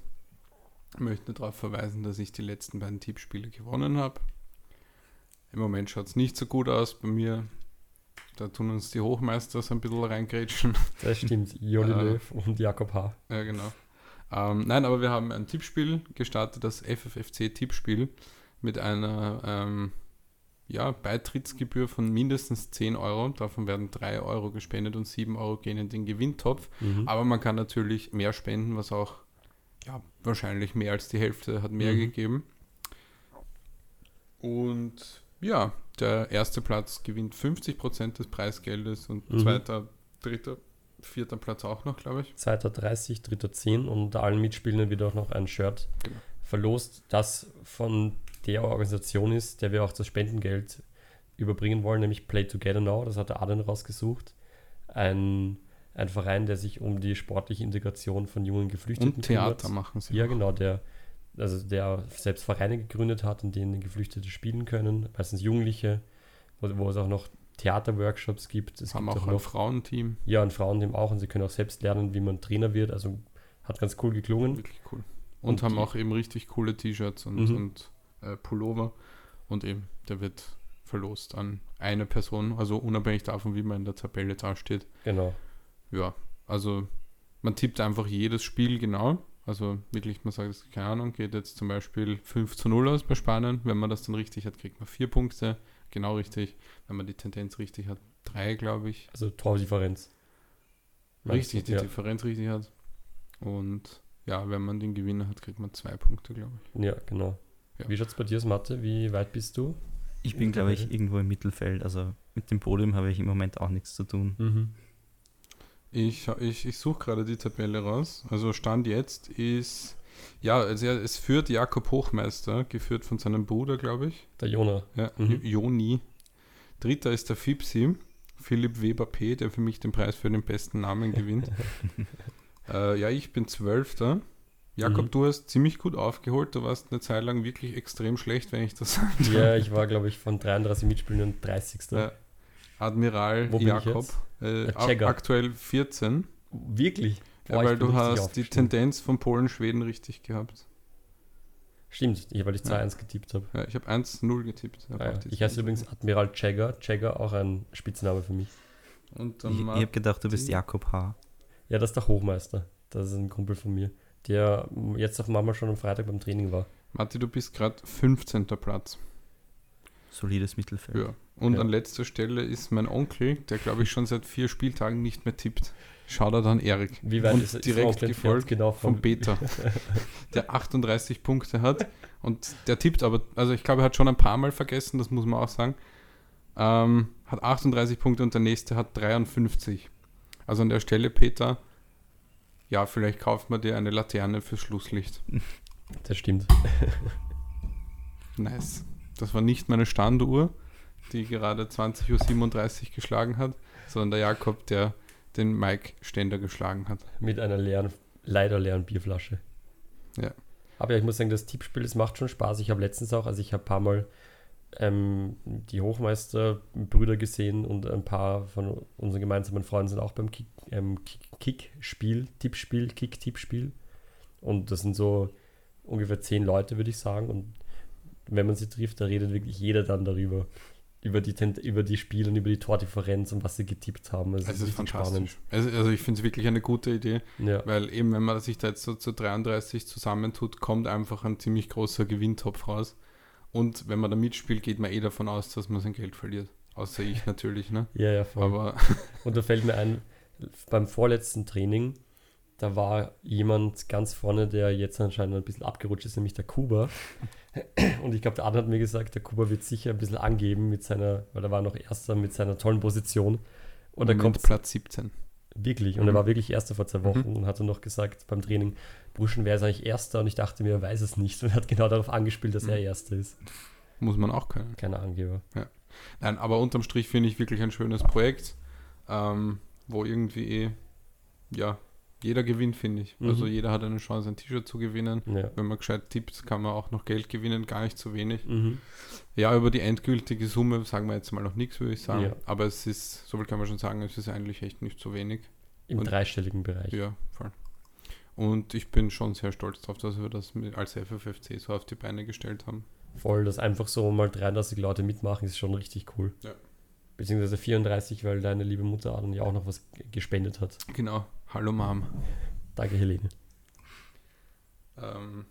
B: Ich möchte darauf verweisen, dass ich die letzten beiden Tippspiele gewonnen habe. Im Moment schaut es nicht so gut aus bei mir. Da tun uns die Hochmeister so ein bisschen reingrätschen.
A: Das stimmt. Joli
B: Äh.
A: Löw und Jakob H.
B: Ja, genau. Ähm, nein, aber wir haben ein Tippspiel gestartet, das FFFC-Tippspiel, mit einer ähm, ja, Beitrittsgebühr von mindestens 10 Euro. Davon werden 3 Euro gespendet und 7 Euro gehen in den Gewinntopf.
A: Mhm.
B: Aber man kann natürlich mehr spenden, was auch ja, wahrscheinlich mehr als die Hälfte hat mehr
A: Mhm.
B: gegeben. Und ja, der erste Platz gewinnt 50% des Preisgeldes und
A: Mhm.
B: zweiter, dritter, vierter Platz auch noch, glaube ich.
A: Zweiter 30, dritter 10 und allen Mitspielern wird auch noch ein Shirt
B: Genau.
A: verlost, das von der Organisation ist, der wir auch das Spendengeld überbringen wollen, nämlich Play Together Now. Das hat der Adrian rausgesucht. Ein, ein Verein, der sich um die sportliche Integration von jungen Geflüchteten
B: Und Theater
A: kümmert.
B: machen sie.
A: Ja,
B: auch.
A: genau, der, also der selbst Vereine gegründet hat, in denen Geflüchtete spielen können, meistens Jugendliche, wo, wo es auch noch Theaterworkshops gibt. Es
B: haben
A: gibt
B: auch
A: auch
B: ein
A: noch
B: Frauenteam.
A: ja, ein Frauenteam auch und sie können auch selbst lernen, wie man Trainer wird. Also hat ganz cool geklungen.
B: Wirklich cool. Und,
A: Und
B: haben
A: die-
B: auch eben richtig coole T-Shirts und,
A: Mhm.
B: und äh, Pullover. Und eben, der wird verlost an eine Person, also unabhängig davon, wie man in der Tabelle dasteht.
A: Genau.
B: Ja, also man tippt einfach jedes Spiel genau. Also wirklich, man sagt, keine Ahnung, geht jetzt zum Beispiel 5 zu 0 aus bei Spanien. Wenn man das dann richtig hat, kriegt man vier Punkte. Genau richtig. Wenn man die Tendenz richtig hat, drei, glaube ich.
A: Also Tordifferenz.
B: Richtig, die
A: ja.
B: Differenz richtig hat. Und ja, wenn man den Gewinner hat, kriegt man zwei Punkte, glaube ich.
A: ja, genau.
B: Ja.
A: Wie schaut es bei dir aus, Mathe? Wie weit bist du?
C: Ich bin, glaube ich, irgendwo im Mittelfeld. Also mit dem Podium habe ich im Moment auch nichts zu tun.
A: Mhm.
B: Ich, ich, ich suche gerade die Tabelle raus. Also Stand jetzt ist Ja, also es führt Jakob Hochmeister, geführt von seinem Bruder, glaube ich.
A: Der Jona.
B: Ja,
A: Mhm.
B: Joni. Dritter ist der Fipsi, Philipp Weber P., der für mich den Preis für den besten Namen gewinnt. äh, ja, ich bin Zwölfter. Jakob,
A: Mhm.
B: du hast ziemlich gut aufgeholt. Du warst eine Zeit lang wirklich extrem schlecht, wenn ich das darf.
A: Ja, ich war, glaube ich, von 33 Mitspielern 30.
B: Ja. Admiral
A: Wo bin ich
B: Jakob. Äh,
A: Jagger.
B: aktuell 14.
A: Wirklich?
B: Ja,
A: Boah, ich
B: weil du hast die. Tendenz von Polen-Schweden richtig gehabt.
A: Stimmt, ich, weil ich
B: Ja.
A: 2-1 getippt habe.
B: Ja, ich habe 1-0 getippt.
A: Ah, ja. Ich heiße übrigens Admiral Jagger. Jagger, auch ein Spitzname für mich.
B: Und
C: Ich, ich habe gedacht, du bist. Jakob H.
A: Ja, das ist der Hochmeister. Das ist ein Kumpel von mir, der jetzt auf Mama schon am Freitag beim Training war.
B: Matti, du bist gerade 15. Platz.
C: Solides Mittelfeld.
B: Ja. Und
A: Ja.
B: an letzter Stelle ist mein Onkel, der glaube ich schon seit vier Spieltagen nicht mehr tippt. Schau da dann Erik.
A: Wie weit
B: Und
A: ist, ist
B: direkt
A: entfernt?
B: gefolgt
A: genau
B: Vom
A: vom
B: Beta, der 38 Punkte hat. Und der tippt aber, also ich glaube, er hat schon ein paar Mal vergessen, das muss man auch sagen. Ähm, hat 38 Punkte und der nächste hat 53. Also an der Stelle, Peter, ja, vielleicht kauft man dir eine Laterne fürs Schlusslicht.
A: Das stimmt.
B: Nice. Das war nicht meine Standuhr, die gerade 20.37 Uhr geschlagen hat, sondern der Jakob, der den Mike Ständer geschlagen hat.
A: Mit einer leeren, leider leeren Bierflasche.
B: Ja.
A: Aber ja, ich muss sagen, das Tippspiel, das macht schon Spaß. Ich habe letztens auch, also ich habe ein paar Mal ähm, die Hochmeister-Brüder gesehen und ein paar von unseren gemeinsamen Freunden sind auch beim Kick, ähm, Kick, Kick-Spiel, Tippspiel, Kick-Tippspiel. Und das sind so ungefähr zehn Leute, würde ich sagen. Und wenn man sie trifft, da redet wirklich jeder dann darüber. Über die, über die Spiele und über die Tordifferenz und was sie getippt haben. Es
B: Also ist
A: richtig
B: fantastisch. Also, also ich finde es wirklich eine gute Idee,
A: Ja.
B: weil eben, wenn man sich da jetzt so zu 33 zusammentut, kommt einfach ein ziemlich großer Gewinntopf raus. Und wenn man da mitspielt, geht man eh davon aus, dass man sein Geld verliert. Außer ich natürlich, ne?
A: ja, ja, voll.
B: Aber
A: Und da fällt mir ein, beim vorletzten Training, da war jemand ganz vorne, der jetzt anscheinend ein bisschen abgerutscht ist, nämlich der Kuba. Und ich glaube, der Adam hat mir gesagt, der Kuba wird sicher ein bisschen angeben mit seiner, weil er war noch Erster mit seiner tollen Position. Und er
B: Moment
A: kommt
B: Platz 17.
A: wirklich, und er
B: Mhm.
A: war wirklich Erster vor zwei Wochen und hat dann noch gesagt beim Training, Burschen, wer ist eigentlich Erster? Und ich dachte mir, er weiß es nicht und hat genau darauf angespielt, dass
B: Mhm.
A: er Erster ist.
B: Muss man auch können.
A: Keine Angeber.
B: Nein, aber unterm Strich finde ich wirklich ein schönes Projekt, ähm, wo irgendwie, eh, ja, jeder gewinnt, finde ich.
A: Mhm.
B: Also jeder hat eine Chance, ein T-Shirt zu gewinnen.
A: Ja.
B: Wenn man gescheit tippt, kann man auch noch Geld gewinnen, gar nicht zu wenig.
A: Mhm.
B: Ja, über die endgültige Summe sagen wir jetzt mal noch nichts, würde ich sagen.
A: Ja.
B: Aber es ist, so viel kann man schon sagen, es ist eigentlich echt nicht so wenig.
A: Im
B: Und-
A: dreistelligen Bereich.
B: Ja, voll. Und ich bin schon sehr stolz darauf, dass wir das mit, als FFFC so auf die Beine gestellt haben.
A: Voll, dass einfach so mal 33 Leute mitmachen, ist schon richtig cool.
B: Ja.
A: Beziehungsweise 34, weil deine liebe Mutter Adam ja auch noch was gespendet hat.
B: Genau. Hallo Mom.
A: Danke, Helene.
B: Ähm,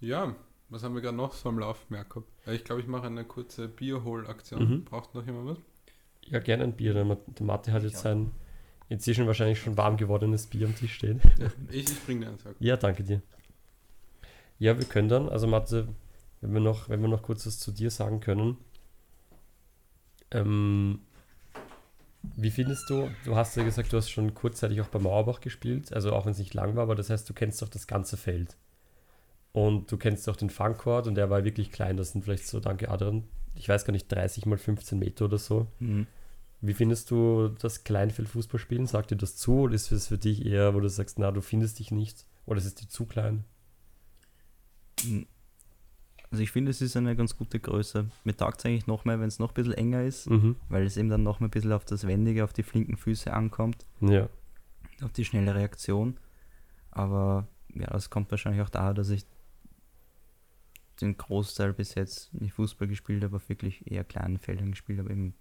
B: ja, was haben wir gerade noch so am Laufen, Jakob? Äh, Ich glaube, ich mache eine kurze Bierhol-Aktion.
A: Mhm.
B: Braucht noch jemand was?
A: Ja, gerne ein Bier. Der Ma- der Mathe hat jetzt sein inzwischen wahrscheinlich schon warm gewordenes Bier am Tisch stehen.
B: Ja, ich, ich bringe dir eins.
A: Ja, danke dir. Ja, wir können dann, also Mathe, wenn wir noch, wenn wir noch kurz was zu dir sagen können. Ähm, wie findest du, du hast ja gesagt, du hast schon kurzzeitig auch bei Mauerbach gespielt, also auch wenn es nicht lang war, aber das heißt, du kennst doch das ganze Feld. Und du kennst auch den Funkcourt und der war wirklich klein, das sind vielleicht so, danke Adrian, ich weiß gar nicht, 30 mal 15 Meter oder so.
C: Mhm.
A: Wie findest du das Kleinfeldfußballspielen? Sagt dir das zu oder ist es für dich eher, wo du sagst, na, du findest dich nicht oder ist es dir zu klein?
C: Also ich finde, es ist eine ganz gute Größe. Mir taugt es eigentlich noch mehr, wenn es noch ein bisschen enger ist,
A: Mhm.
C: weil es eben dann noch mal ein bisschen auf das Wendige, auf die flinken Füße ankommt,
A: Ja.
C: auf die schnelle Reaktion. Aber ja, das kommt wahrscheinlich auch daher, dass ich den Großteil bis jetzt nicht Fußball gespielt habe, auf wirklich eher kleinen Feldern gespielt habe, im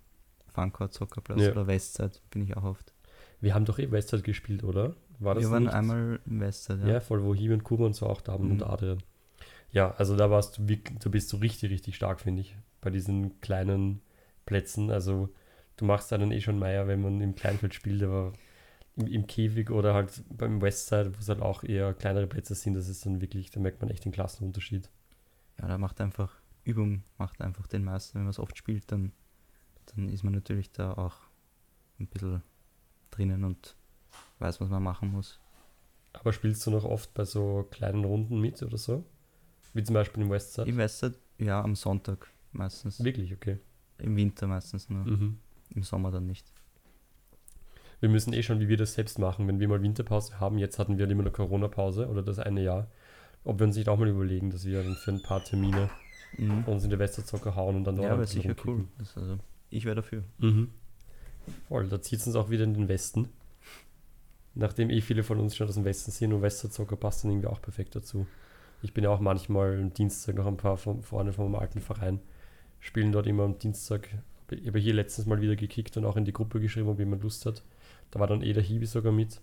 C: Funcourt, Soccerplatz
A: Ja.
C: oder Westside bin ich auch oft.
A: Wir haben doch eh Westside gespielt, oder? War das
C: Wir waren
A: nicht?
C: einmal im Westside,
A: Ja,
C: ja.
A: voll, wo Hiebe und Kuba und so auch da haben
C: Mhm.
A: und Adrian. Ja, also da warst du wirklich, du bist so richtig, richtig stark, finde ich, bei diesen kleinen Plätzen. Also du machst einen eh schon Meier, wenn man im Kleinfeld spielt, aber im, im Käfig oder halt beim Westside, wo es halt auch eher kleinere Plätze sind, das ist dann wirklich, da merkt man echt den Klassenunterschied.
C: Ja, da macht einfach, Übung macht einfach den meisten. Wenn man es oft spielt, dann, dann ist man natürlich da auch ein bisschen drinnen und weiß, was man machen muss.
A: Aber spielst du noch oft bei so kleinen Runden mit oder so? Wie zum Beispiel im Westside?
C: Im Westside, ja, am Sonntag meistens.
A: Wirklich, okay.
C: Im Winter meistens nur.
A: Mhm.
C: Im Sommer dann nicht.
A: Wir müssen eh schon, wie wir das selbst machen, wenn wir mal Winterpause haben. Jetzt hatten wir immer eine Corona-Pause oder das eine Jahr. Ob wir uns nicht auch mal überlegen, dass wir dann für ein paar Termine
C: Mhm.
A: uns in die Westerzocker hauen und dann dort
C: Ja, wäre sicher cool. also, ich wäre dafür.
A: Mhm. Voll, da zieht es uns auch wieder in den Westen. Nachdem eh viele von uns schon aus dem Westen sind und Westerzocker passt dann irgendwie auch perfekt dazu. Ich bin ja auch manchmal am Dienstag noch ein paar von, Freunde vom alten Verein, spielen dort immer am Dienstag. Ich habe hier letztens mal wieder gekickt und auch in die Gruppe geschrieben, ob jemand Lust hat. Da war dann eh der Hibi sogar mit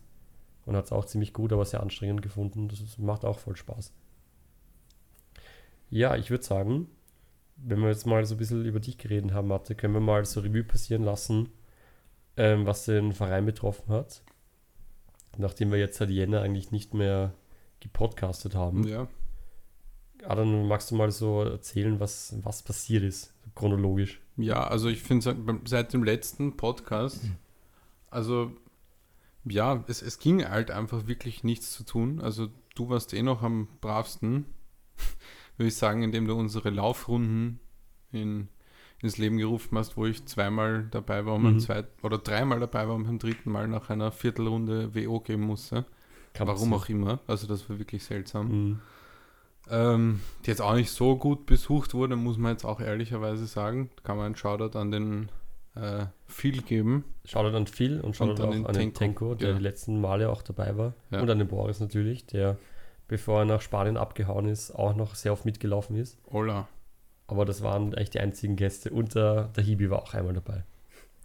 A: und hat es auch ziemlich gut, aber sehr anstrengend gefunden. Das macht auch voll Spaß. Ja, ich würde sagen, wenn wir jetzt mal so ein bisschen über dich geredet haben, Mathe, können wir mal so Revue passieren lassen, ähm, was den Verein betroffen hat. Nachdem wir jetzt seit Jänner eigentlich nicht mehr gepodcastet haben.
B: Ja.
A: Adam, magst du mal so erzählen, was, was passiert ist, chronologisch?
B: Ja, also ich finde seit dem letzten Podcast, also ja, es, es ging halt einfach wirklich nichts zu tun. Also du warst eh noch am bravsten, würde ich sagen, indem du unsere Laufrunden in, ins Leben gerufen hast, wo ich zweimal dabei war und
A: Mhm.
B: beim zweiten oder dreimal dabei war und beim dritten Mal nach einer Viertelrunde WO geben musste.
A: Kann
B: Warum auch immer. Also das war wirklich seltsam.
A: Mhm.
B: Ähm, die jetzt auch nicht so gut besucht wurde, muss man jetzt auch ehrlicherweise sagen. Da kann man einen Shoutout an den äh, Phil geben.
A: Shoutout an Phil und Shoutout
B: an
A: auch
B: den
A: an den
B: Tenko,
A: der
B: ja.
A: die letzten Male auch dabei war.
B: Ja.
A: Und an den Boris natürlich, der, bevor er nach Spanien abgehauen ist, auch noch sehr oft mitgelaufen ist.
B: Ola.
A: Aber das waren echt die einzigen Gäste. Und der, der Hibi war auch einmal dabei.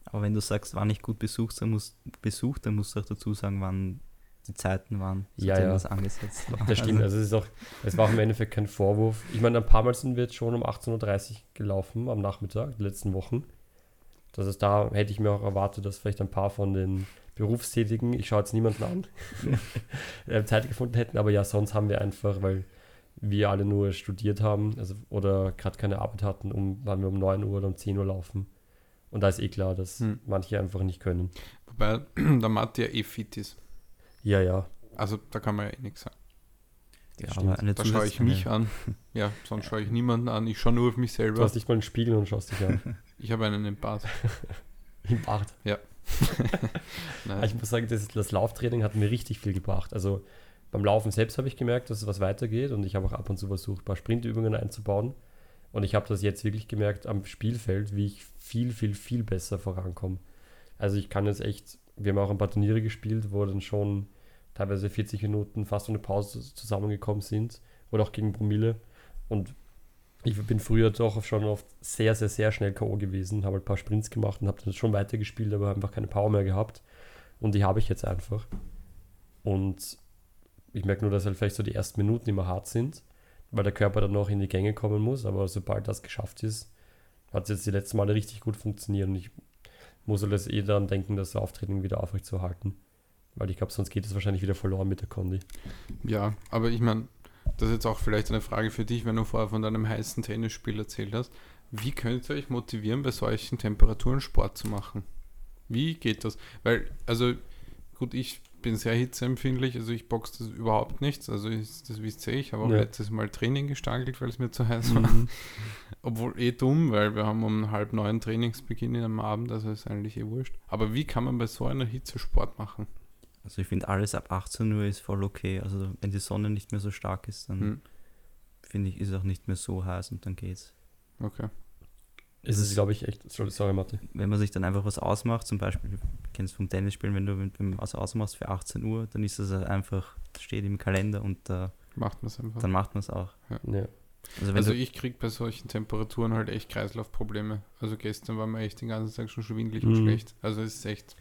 C: Aber wenn du sagst, war nicht gut besucht, dann musst, besucht, dann musst du auch dazu sagen, wann die Zeiten waren, zu
A: Ja,
C: denen
A: ja.
C: das angesetzt war.
A: Das stimmt, also es ist auch, es war auch im Endeffekt kein Vorwurf. Ich meine, ein paar Mal sind wir jetzt schon um 18.30 Uhr gelaufen am Nachmittag, die letzten Wochen. Das ist da, hätte ich mir auch erwartet, dass vielleicht ein paar von den Berufstätigen, ich schaue jetzt niemanden an, äh, Zeit gefunden hätten, aber ja, sonst haben wir einfach, weil wir alle nur studiert haben, also oder gerade keine Arbeit hatten, um, waren wir um 9 Uhr oder um 10 Uhr laufen. Und da ist eh klar, dass
B: Hm.
A: manche einfach nicht können.
B: Wobei der Matti ja eh fit ist.
A: Ja, ja.
B: Also da kann man ja eh nichts sagen.
C: Ja, aber eine
B: Da schaue ich mich an. Ja, sonst schaue ich niemanden an. Ich schaue nur auf mich
A: Du
B: selber.
A: hast nicht mal einen Spiegel und schaust dich an.
B: Ich habe einen im Bad.
A: Im Bart.
B: Nein.
A: Ich muss sagen, das, das Lauftraining hat mir richtig viel gebracht. Also beim Laufen selbst habe ich gemerkt, dass es was weitergeht und ich habe auch ab und zu versucht, ein paar Sprintübungen einzubauen. Und ich habe das jetzt wirklich gemerkt am Spielfeld, wie ich viel, viel, viel besser vorankomme. Also ich kann jetzt echt, wir haben auch ein paar Turniere gespielt, wo dann schon teilweise 40 Minuten fast ohne Pause zusammengekommen sind oder auch gegen Promille. Und ich bin früher doch schon oft sehr, sehr, sehr schnell K.O. gewesen, habe ein paar Sprints gemacht und habe dann schon weitergespielt, aber einfach keine Power mehr gehabt. Und die habe ich jetzt einfach. Und ich merke nur, dass halt vielleicht so die ersten Minuten immer hart sind, weil der Körper dann noch in die Gänge kommen muss. Aber sobald das geschafft ist, hat es jetzt die letzten Male richtig gut funktioniert. Und ich muss halt jetzt eh daran denken, das Auftraining wieder aufrechtzuerhalten. Weil ich glaube, sonst geht es wahrscheinlich wieder verloren mit der Kondi.
B: Ja, aber ich meine, das ist jetzt auch vielleicht eine Frage für dich, wenn du vorher von deinem heißen Tennisspiel erzählt hast. Wie könnt ihr euch motivieren, bei solchen Temperaturen Sport zu machen? Wie geht das? Weil, also, gut, ich bin sehr hitzeempfindlich, also ich boxe das überhaupt nichts. Also, ich, das wisst ihr, ich habe auch
A: Ja.
B: letztes Mal Training gestartet, weil es mir zu heiß war. Obwohl eh dumm, weil wir haben um halb neun Trainingsbeginn am Abend, also ist eigentlich eh wurscht. Aber wie kann man bei so einer Hitze Sport machen?
C: Also ich finde alles ab 18 Uhr ist voll okay. Also wenn die Sonne nicht mehr so stark ist, dann
B: Hm,
C: finde ich, ist es auch nicht mehr so heiß und dann geht's.
B: okay.
A: Es ist,
C: ist-
A: glaube ich, echt. Sorry, sorry Mathe.
C: Wenn man sich dann einfach was ausmacht, zum Beispiel, du kennst vom Tennisspielen, wenn du wenn du was ausmachst für 18 Uhr, dann ist das einfach, steht im Kalender und äh,
B: Macht man es einfach.
C: dann macht man es auch.
A: Ja.
C: Also wenn
B: Also
C: du,
B: ich kriege bei solchen Temperaturen halt echt Kreislaufprobleme. Also gestern war mir echt den ganzen Tag schon schwindelig und
A: Mhm.
B: schlecht. Also es ist echt.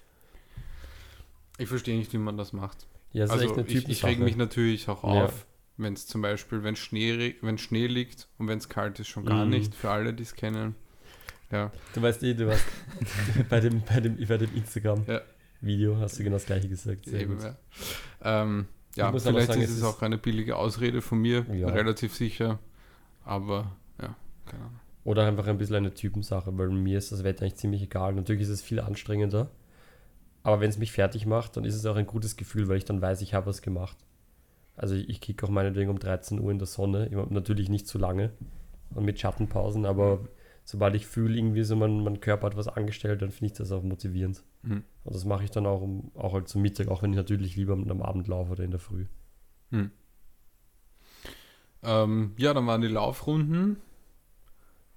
B: Ich verstehe nicht, wie man das macht.
A: Ja, ist
B: also
A: echt eine
B: ich, ich reg mich natürlich auch
A: Ja.
B: auf, wenn es zum Beispiel, wenn Schnee, wenn Schnee liegt und wenn es kalt ist, schon gar
A: Mhm.
B: nicht, für alle, die es kennen. Ja,
A: Du weißt eh, du warst bei dem, bei dem, bei dem Instagram-Video hast du genau das gleiche gesagt. Sehr
B: eben,
A: gut.
B: ja. Ähm, ja, vielleicht
A: sagen,
B: ist
A: es ist-
B: auch eine billige Ausrede von mir, relativ sicher. Aber ja, keine Ahnung.
A: Oder einfach ein bisschen eine Typensache, weil mir ist das Wetter eigentlich ziemlich egal. Natürlich ist es viel anstrengender. Aber wenn es mich fertig macht, dann ist es auch ein gutes Gefühl, weil ich dann weiß, ich habe was gemacht. Also ich, kicke auch meinetwegen um 13 Uhr in der Sonne. Immer, natürlich nicht zu lange und mit Schattenpausen, aber sobald ich fühle, irgendwie so mein, mein Körper hat was angestellt, dann finde ich das auch motivierend.
B: Mhm.
A: Und das mache ich dann auch, um, auch halt zum Mittag, auch wenn ich natürlich lieber am Abend laufe oder in der Früh.
B: Hm. Ähm, ja, dann waren die Laufrunden.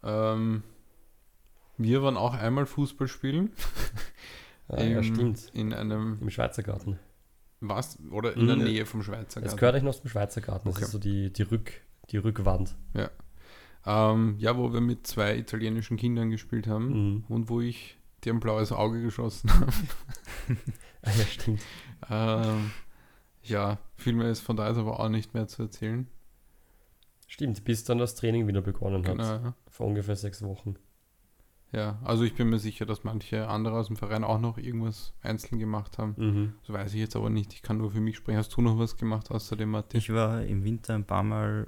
B: Ähm, wir waren auch einmal Fußball spielen.
A: Ah, ja,
B: Im-
A: stimmt.
B: In einem,
A: Im Schweizer Garten.
B: was? Oder in der
A: Mhm.
B: Nähe vom Schweizer
A: Es
B: Garten.
A: gehört eigentlich noch zum Schweizer Garten. Das
B: Okay.
A: ist so die, die, Rück, die Rückwand.
B: Ähm, ja, wo wir mit zwei italienischen Kindern gespielt haben
A: Mhm.
B: und wo ich dir ein blaues Auge geschossen habe.
A: Ah, ja, stimmt.
B: ähm, ja, viel mehr ist von da ist aber auch nicht mehr zu erzählen.
A: Stimmt, bis dann das Training wieder begonnen hat.
B: Genau, ja.
A: Vor ungefähr sechs Wochen.
B: Ja, also ich bin mir sicher, dass manche andere aus dem Verein auch noch irgendwas einzeln gemacht haben.
A: Mhm.
B: Das weiß ich jetzt aber nicht. Ich kann nur für mich sprechen. Hast du noch was gemacht außerdem, Martin?
C: Ich war im Winter ein paar Mal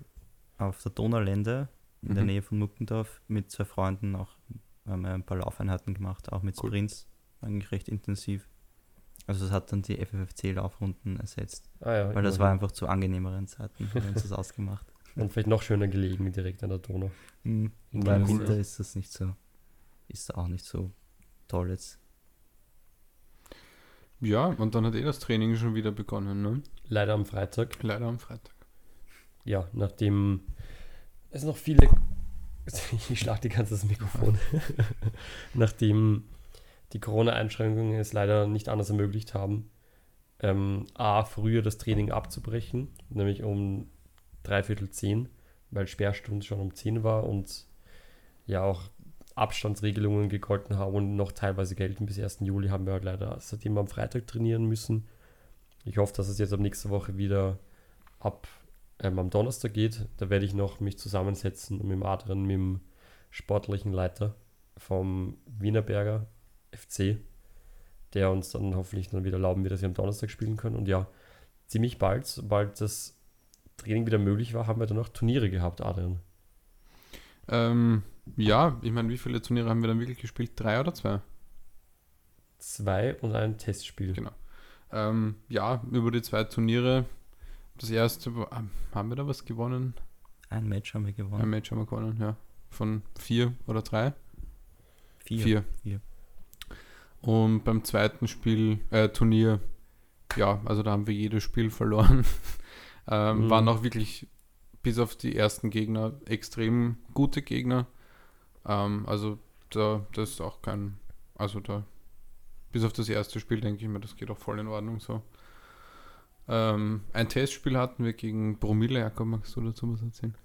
C: auf der Donaulände in der
B: Mhm.
C: Nähe von Muckendorf mit zwei Freunden auch haben wir ein paar Laufeinheiten gemacht, auch mit
B: Cool.
C: Sprints, eigentlich recht intensiv. Also das hat dann die FFFC-Laufrunden ersetzt,
A: Ah, ja,
C: weil das war einfach zu angenehmeren Zeiten, haben wir uns das ausgemacht.
A: Und vielleicht noch schöner gelegen, direkt an der Donau.
C: Mhm. Im. Winter ist das nicht so, ist auch nicht so toll jetzt.
B: Ja, und dann hat eh das Training schon wieder begonnen, ne?
A: Leider am Freitag.
B: Leider am Freitag.
A: Ja, nachdem es noch viele. Ich schlag die ganze das Mikrofon. nachdem die Corona-Einschränkungen es leider nicht anders ermöglicht haben, ähm, A, früher das Training abzubrechen, nämlich um dreiviertel zehn, weil Sperrstunde schon um 10 war und ja auch Abstandsregelungen gegolten haben und noch teilweise gelten bis 1. Juli, haben wir halt leider seitdem am Freitag trainieren müssen. Ich hoffe, dass es jetzt ab nächster Woche wieder ab ähm, am Donnerstag geht. Da werde ich noch mich zusammensetzen mit dem Adrian, mit dem sportlichen Leiter vom Wienerberger FC, der uns dann hoffentlich dann wieder erlauben wird, dass wir am Donnerstag spielen können. Und ja, ziemlich bald, sobald das Training wieder möglich war, haben wir dann auch Turniere gehabt, Adrian.
B: Ähm, ja, ich meine, wie viele Turniere haben wir dann wirklich gespielt? Drei oder zwei?
A: Zwei und ein Testspiel.
B: Genau. Ähm, ja, über die zwei Turniere. Das erste, war- ähm, haben wir da was gewonnen?
C: Ein Match haben wir
B: Ein
C: gewonnen.
B: Match haben wir gewonnen, ja. Von vier oder drei?
C: Vier.
B: Vier.
C: Vier.
B: Und beim zweiten Spiel, äh, Turnier, ja, also da haben wir jedes Spiel verloren. ähm,
A: Mhm.
B: Waren auch wirklich bis auf die ersten Gegner extrem gute Gegner. Ähm, also da, das ist auch kein, also da, bis auf das erste Spiel denke ich mir, das geht auch voll in Ordnung so. Ähm, ein Testspiel hatten wir gegen Bromille. Jakob, magst du dazu was erzählen?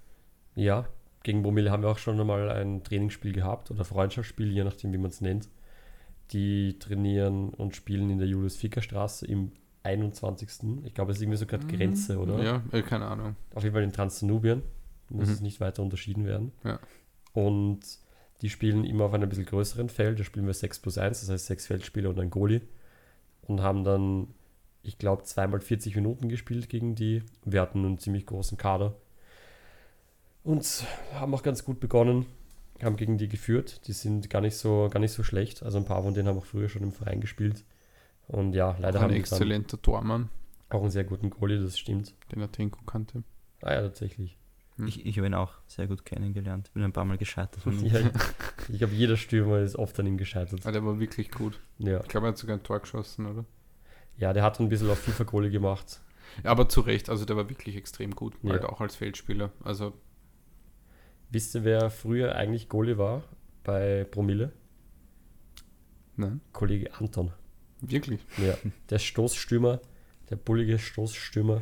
A: Ja, gegen Bromille haben wir auch schon einmal ein Trainingsspiel gehabt oder Freundschaftsspiel, je nachdem, wie man es nennt. Die trainieren und spielen in der Julius-Ficker-Straße im 21. Ich glaube, es ist irgendwie so gerade Grenze, oder?
B: Ja, äh, keine Ahnung.
A: Auf jeden Fall in Transdanubien. Muss
B: Mhm.
A: es nicht weiter unterschieden werden.
B: Ja.
A: Und die spielen immer auf einem bisschen größeren Feld. Da spielen wir 6 plus 1, das heißt sechs Feldspieler und ein Goalie. Und haben dann, ich glaube, zweimal 40 Minuten gespielt gegen die. Wir hatten einen ziemlich großen Kader. Und haben auch ganz gut begonnen. Haben gegen die geführt. Die sind gar nicht so, gar nicht so schlecht. Also ein paar von denen haben auch früher schon im Verein gespielt. Und ja, leider
B: Auch ein
A: haben die dann
B: exzellenter Tormann,
A: auch einen sehr guten Goalie, das stimmt.
B: den er Tenko kannte.
A: Ah ja, tatsächlich.
B: Hm.
C: Ich, ich habe ihn auch sehr gut kennengelernt. Bin ein paar Mal gescheitert.
A: Ja, ich glaube, jeder Stürmer ist oft an ihm gescheitert.
B: Ah, der war wirklich gut.
A: Ja.
B: Ich glaube, er hat sogar ein Tor geschossen, oder?
A: ja, der hat ein bisschen auf FIFA-Kohle gemacht.
B: Ja, aber zu Recht, also der war wirklich extrem gut,
A: Ja.
B: halt auch als Feldspieler. Also,
A: Wisst ihr, wer früher eigentlich Goalie war bei Promille?
B: nein,
A: Kollege Anton.
B: Wirklich.
A: Ja, der Stoßstürmer, der bullige Stoßstürmer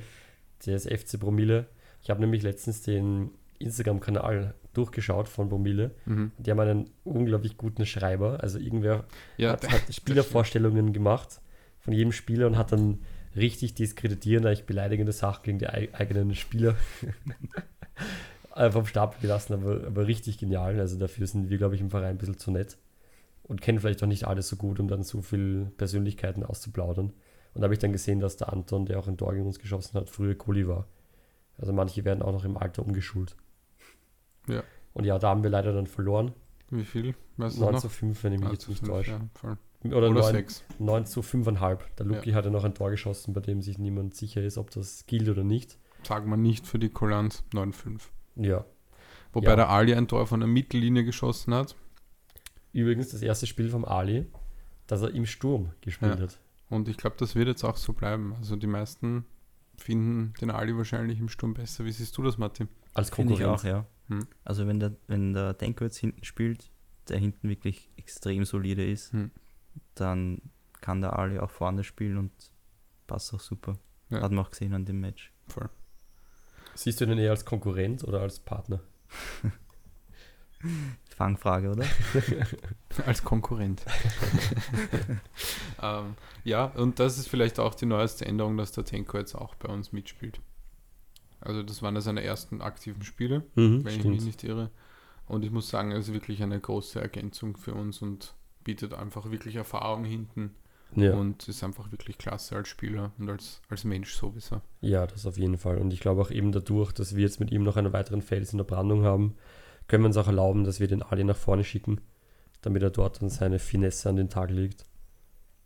A: des FC Promille. Ich habe nämlich letztens den Instagram-Kanal durchgeschaut von Promille.
B: Mhm.
A: Die haben einen unglaublich guten Schreiber. Also irgendwer
B: Ja,
A: hat, hat Spielervorstellungen gemacht von jedem Spieler und hat dann richtig diskreditierende, eigentlich beleidigende Sachen gegen die ei- eigenen Spieler vom Stapel gelassen, aber, aber richtig genial. Also dafür sind wir, glaube ich, im Verein ein bisschen zu nett und kennen vielleicht auch nicht alles so gut, um dann so viel Persönlichkeiten auszuplaudern. Und da habe ich dann gesehen, dass der Anton, der auch ein Tor gegen uns geschossen hat, früher Kuli war. Also manche werden auch noch im Alter umgeschult.
B: Ja.
A: Und ja, da haben wir leider dann verloren.
B: Wie viel? Weißt du
A: 9
B: noch?
A: zu 5, wenn ich mich
B: Ah,
A: jetzt
B: zu
A: nicht täusche.
B: Ja.
A: Oder,
B: Oder
A: 9,
B: 6.
A: 9 zu 5,5. Der Luki hatte noch ein Tor geschossen, bei dem sich niemand sicher ist, ob das gilt oder nicht.
B: sagen wir nicht für die Kulanz 9-5.
A: Ja.
B: Wobei
A: Ja.
B: der Ali ein Tor von der Mittellinie geschossen hat.
A: Übrigens das erste Spiel vom Ali, dass er im Sturm gespielt
B: Ja.
A: hat.
B: Und ich glaube, das wird jetzt auch so bleiben. Also die meisten finden den Ali wahrscheinlich im Sturm besser. Wie siehst du das, Martin?
A: Als
C: Finde ich
A: Konkurrent.
C: auch, ja.
B: Hm.
C: Also wenn der, wenn der Denko jetzt hinten spielt, der hinten wirklich extrem solide ist,
B: Hm.
C: dann kann der Ali auch vorne spielen und passt auch super.
B: Ja.
C: Hat man auch gesehen an dem Match.
B: Voll.
A: Siehst du den eher als Konkurrent oder als Partner?
C: Fangfrage, oder?
B: Als Konkurrent. ähm, ja, und das ist vielleicht auch die neueste Änderung, dass der Tenko jetzt auch bei uns mitspielt. Also das waren ja seine ersten aktiven Spiele,
A: Mhm,
B: wenn ich mich nicht irre. Und ich muss sagen, er ist wirklich eine große Ergänzung für uns und bietet einfach wirklich Erfahrung hinten
A: Ja.
B: und ist einfach wirklich klasse als Spieler und als, als Mensch sowieso.
A: ja, das auf jeden Fall. Und ich glaube auch eben dadurch, dass wir jetzt mit ihm noch einen weiteren Fels in der Brandung haben, können wir uns auch erlauben, dass wir den Ali nach vorne schicken, damit er dort dann seine Finesse an den Tag legt.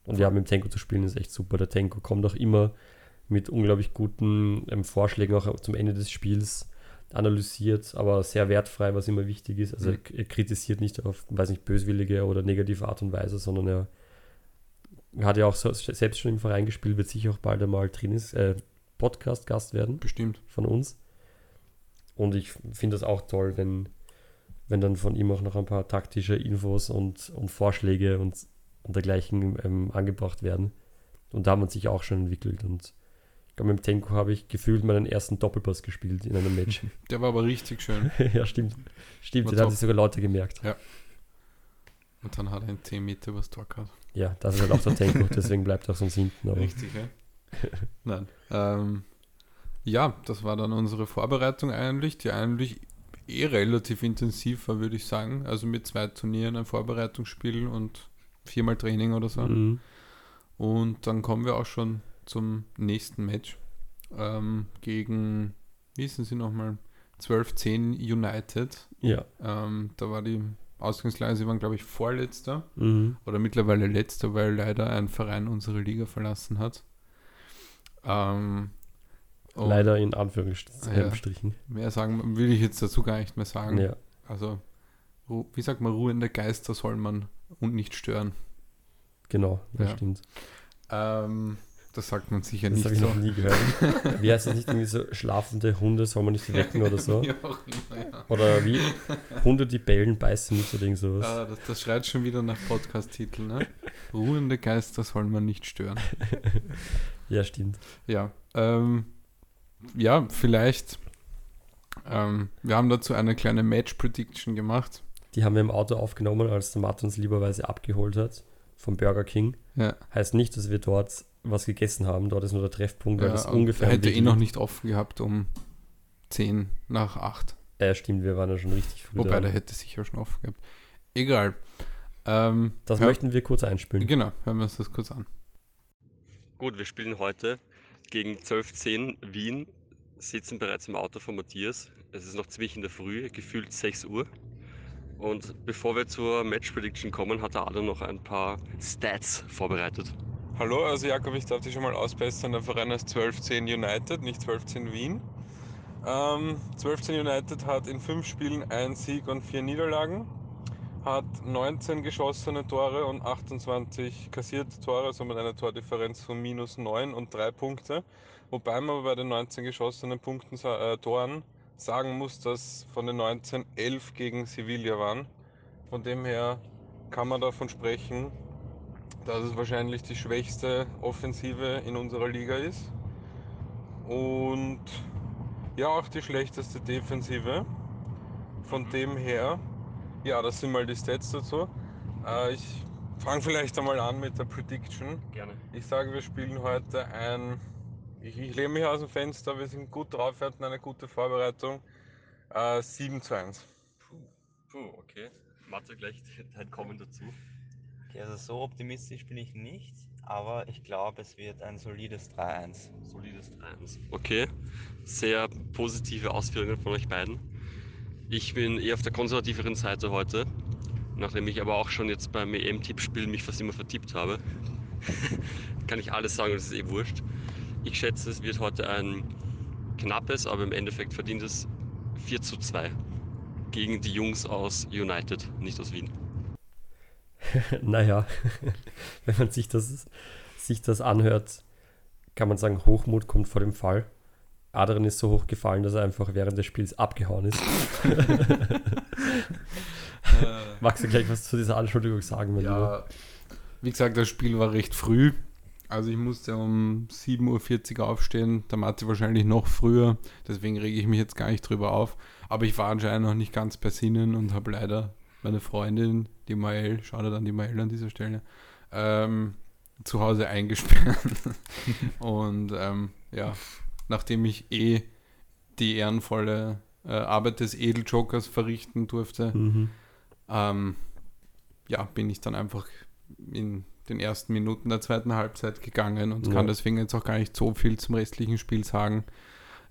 A: Und ja, mit dem Tenko zu spielen ist echt super. Der Tenko kommt auch immer mit unglaublich guten ähm, Vorschlägen auch zum Ende des Spiels analysiert, aber sehr wertfrei, was immer wichtig ist. Also
B: Mhm.
A: er, er kritisiert nicht auf, weiß nicht, böswillige oder negative Art und Weise, sondern er hat ja auch so, selbst schon im Verein gespielt, wird sicher auch bald einmal Trainings, äh, Podcast-Gast werden
B: Bestimmt.
A: von uns. Und ich finde das auch toll, wenn, wenn dann von ihm auch noch ein paar taktische Infos und, und Vorschläge und, und dergleichen ähm, angebracht werden. Und da haben wir uns sich auch schon entwickelt. Und ich glaube, mit dem Tenko habe ich gefühlt meinen ersten Doppelpass gespielt in einem Match.
B: Der war aber richtig schön.
A: ja, stimmt. Stimmt,
B: War
A: den haben
B: top.
A: sich sogar Leute gemerkt.
B: Und dann hat er in 10 Meter übers Tor gehabt.
A: Ja, das ist halt auch der Tenko, deswegen bleibt er auch sonst hinten. Aber
B: Richtig, ja? Nein. Ähm, ja, das war dann unsere Vorbereitung eigentlich, die eigentlich eh relativ intensiv war, würde ich sagen. Also mit zwei Turnieren, ein Vorbereitungsspiel und viermal Training oder so.
A: Mhm.
B: Und dann kommen wir auch schon zum nächsten Match ähm, gegen, wie hießen sie nochmal? 12-10 United.
A: Ja.
B: Ähm, da war die Ausgangslage, sie waren glaube ich Vorletzter
A: Mhm.
B: oder mittlerweile letzter, weil leider ein Verein unsere Liga verlassen hat. Ähm, und
A: Leider in Anführungsstrichen.
B: Mehr sagen will ich jetzt dazu gar nicht mehr sagen.
A: Ja.
B: Also, wie sagt man, ruhende Geister soll man und nicht stören.
A: Genau, das
B: Ja.
A: stimmt.
B: Ähm, das sagt man sicher
A: Das
B: nicht
A: habe ich
B: so.
A: noch nie gehört. Wie heißt das nicht irgendwie so, schlafende Hunde soll man nicht wecken oder so?
B: Immer, ja.
A: Oder wie? Hunde, die bellen, beißen nicht oder irgend sowas.
B: Ah, das, das schreit schon wieder nach Podcast-Titel. Ne? Ruhende Geister soll man nicht stören.
A: Ja, stimmt.
B: Ja, ähm, ja, vielleicht. Ähm, wir haben dazu eine kleine Match-Prediction gemacht.
A: Die haben wir im Auto aufgenommen, als der Martin uns lieberweise abgeholt hat vom Burger King.
B: Ja,
A: Heißt nicht, dass wir dort was gegessen haben. Dort ist nur der Treffpunkt, weil
B: ja
A: das ungefähr.
B: hätte eh noch nicht offen gehabt um 10 nach 8.
A: Äh, stimmt, wir waren ja schon richtig früh
B: Wobei,
A: dran.
B: der hätte sicher schon offen gehabt. Egal. Ähm,
A: Das
B: hör-
A: möchten wir kurz einspielen.
B: Genau, hören wir uns das kurz an.
A: Gut, wir spielen heute gegen 12.10 Wien, sitzen bereits im Auto von Matthias. Es ist noch ziemlich in der Früh, gefühlt 6 Uhr. Und bevor wir zur Match Prediction kommen, hat der Adam noch ein paar Stats vorbereitet.
D: Hallo, also Jakob, ich darf dich schon mal ausbessern. Der Verein heißt 1210 United, nicht 1210 Wien. Ähm, 1210 United hat in fünf Spielen einen Sieg und vier Niederlagen, hat 19 geschossene Tore und 28 kassierte Tore, somit eine Tordifferenz von minus 9 und 3 Punkte. Wobei man bei den 19 geschossenen Punkten, äh, Toren sagen muss, dass von den 19 11 gegen Sevilla waren. Von dem her kann man davon sprechen, dass es wahrscheinlich die schwächste Offensive in unserer Liga ist. Und ja, auch die schlechteste Defensive. Von dem her, ja, das sind mal die Stats dazu. Äh, ich fange vielleicht einmal an mit der Prediction.
A: Gerne.
D: Ich sage, wir spielen heute ein. Ich, ich lehne mich aus dem Fenster, wir sind gut drauf, wir hatten eine gute Vorbereitung. Äh, 7 zu 1.
A: Puh, puh, okay. Mathe gleich dein Kommen dazu.
C: Okay, also so optimistisch bin ich nicht, aber ich glaube, es wird ein solides 3-1.
A: Solides 3-1. Okay, sehr positive Ausführungen von euch beiden. Ich bin eher auf der konservativeren Seite heute, nachdem ich aber auch schon jetzt beim EM-Tippspiel mich fast immer vertippt habe. Kann ich alles sagen, das ist eh wurscht. Ich schätze, es wird heute ein
E: knappes, aber im Endeffekt verdientes 4 zu 2 gegen die Jungs aus United, nicht aus Wien.
A: naja, wenn man sich das, sich das anhört, kann man sagen, Hochmut kommt vor dem Fall. Adrian ist so hoch gefallen, dass er einfach während des Spiels abgehauen ist. Magst du gleich was zu dieser Anschuldigung sagen? Wenn
B: Ja, wie gesagt, das Spiel war recht früh. Also ich musste um 7.40 Uhr aufstehen, der Mathe wahrscheinlich noch früher, deswegen rege ich mich jetzt gar nicht drüber auf. Aber ich war anscheinend noch nicht ganz bei Sinnen und habe leider meine Freundin, die Mael, schau dir dann die Mael an dieser Stelle, ähm, zu Hause eingesperrt. und ähm, ja, nachdem ich eh die ehrenvolle äh, Arbeit des Edeljokers verrichten durfte,
A: du, mhm.
B: ähm, ja, bin ich dann einfach in den ersten Minuten der zweiten Halbzeit gegangen und
A: Ja.
B: kann deswegen jetzt auch gar nicht so viel zum restlichen Spiel sagen.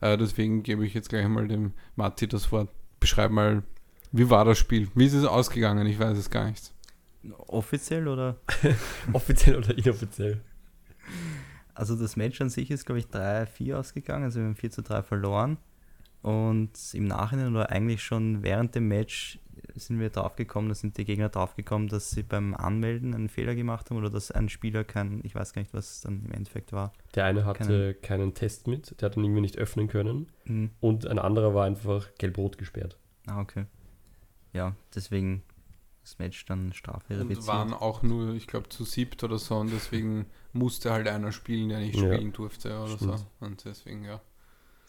B: Äh, deswegen gebe ich jetzt gleich mal dem Matti das Wort. Beschreib mal, wie war das Spiel? Wie ist es ausgegangen? Ich weiß es gar nicht.
C: Offiziell oder?
A: Offiziell oder inoffiziell?
C: Also das Match an sich ist, glaube ich, 3-4 ausgegangen. Also wir haben 4 zu 3 verloren. Und im Nachhinein oder eigentlich schon während dem Match sind wir draufgekommen, da sind die Gegner draufgekommen, dass sie beim Anmelden einen Fehler gemacht haben oder dass ein Spieler kein, ich weiß gar nicht, was es dann im Endeffekt war.
A: Der eine hatte keinen Test mit, der hat ihn irgendwie nicht öffnen können.
C: Hm.
A: Und ein anderer war einfach gelb-rot gesperrt.
C: Ah, okay. Ja, deswegen das Match dann
B: Und
C: strafverifiziert.
B: waren auch nur, ich glaube, zu siebt oder so und deswegen musste halt einer spielen, der nicht
A: Ja.
B: spielen durfte oder
A: Stimmt.
B: so. Und deswegen, ja.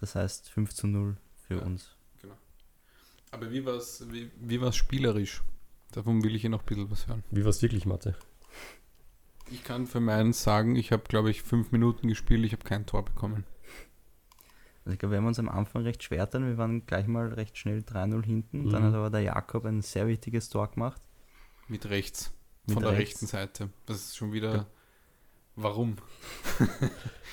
C: Das heißt 5 zu 0 für
B: Ja.
C: uns.
B: Aber wie war es wie, wie war's spielerisch? Davon will ich hier noch ein bisschen was hören.
A: Wie war es wirklich, Mathe?
B: Ich kann für meins sagen, ich habe, glaube ich, fünf Minuten gespielt, ich habe kein Tor bekommen.
C: Also ich glaube, wir haben uns am Anfang recht schwer getan. Wir waren gleich mal recht schnell 3-0 hinten. Dann
A: Mhm.
C: hat aber der Jakob ein sehr wichtiges Tor gemacht.
B: Mit rechts.
C: Mit
B: von der
C: rechts.
B: rechten Seite. Das ist schon wieder.
A: Ja.
B: Warum?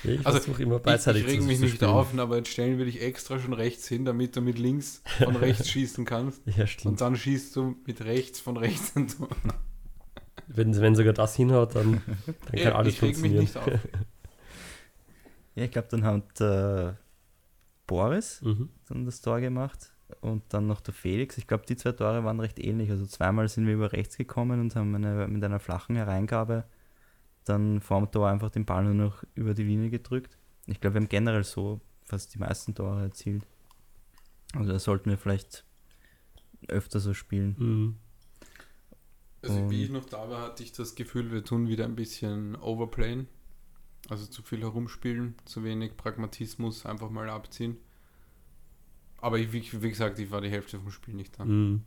A: Ja, ich
B: Also,
A: versuche immer
B: Ich,
A: beidseitig
B: ich reg
A: zu-
B: mich
A: zu
B: nicht auf, aber jetzt stellen wir dich extra schon rechts hin, damit du mit links von rechts schießen kannst.
A: Ja,
B: Und
A: stimmt.
B: dann schießt du mit rechts von rechts.
A: Wenn, wenn sogar das hinhaut, dann, dann kann
B: Ja,
A: alles
B: ich reg mich
A: funktionieren.
B: nicht auf.
C: Ja, ich glaube, dann hat äh, Boris
A: Mhm.
C: dann das Tor gemacht und dann noch der Felix. Ich glaube, die zwei Tore waren recht ähnlich. Also zweimal sind wir über rechts gekommen und haben eine, mit einer flachen Hereingabe dann vorm Tor einfach den Ball nur noch über die Linie gedrückt. Ich glaube, wir haben generell so fast die meisten Tore erzielt. Also da sollten wir vielleicht öfter so spielen.
A: Mhm.
B: Also wie ich noch da war, hatte ich das Gefühl, wir tun wieder ein bisschen overplayen. Also zu viel herumspielen, zu wenig Pragmatismus, einfach mal abziehen. Aber ich, wie, wie gesagt, ich war die Hälfte vom Spiel nicht da.
A: Mhm.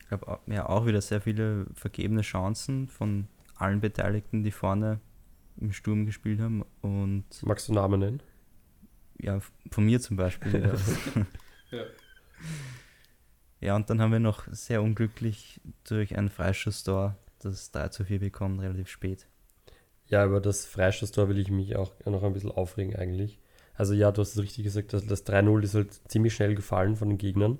C: Ich glaube, ja, auch wieder sehr viele vergebene Chancen von allen Beteiligten, die vorne im Sturm gespielt haben. Und
A: Magst du Namen nennen?
C: ja, von mir zum Beispiel.
B: Ja.
C: Ja, und dann haben wir noch sehr unglücklich durch ein Freischusstor das 3 zu 4 bekommen, relativ spät.
A: Ja, über das Freistoßtor will ich mich auch noch ein bisschen aufregen eigentlich. Also ja, du hast es richtig gesagt, das, das 3-0 ist halt ziemlich schnell gefallen von den Gegnern.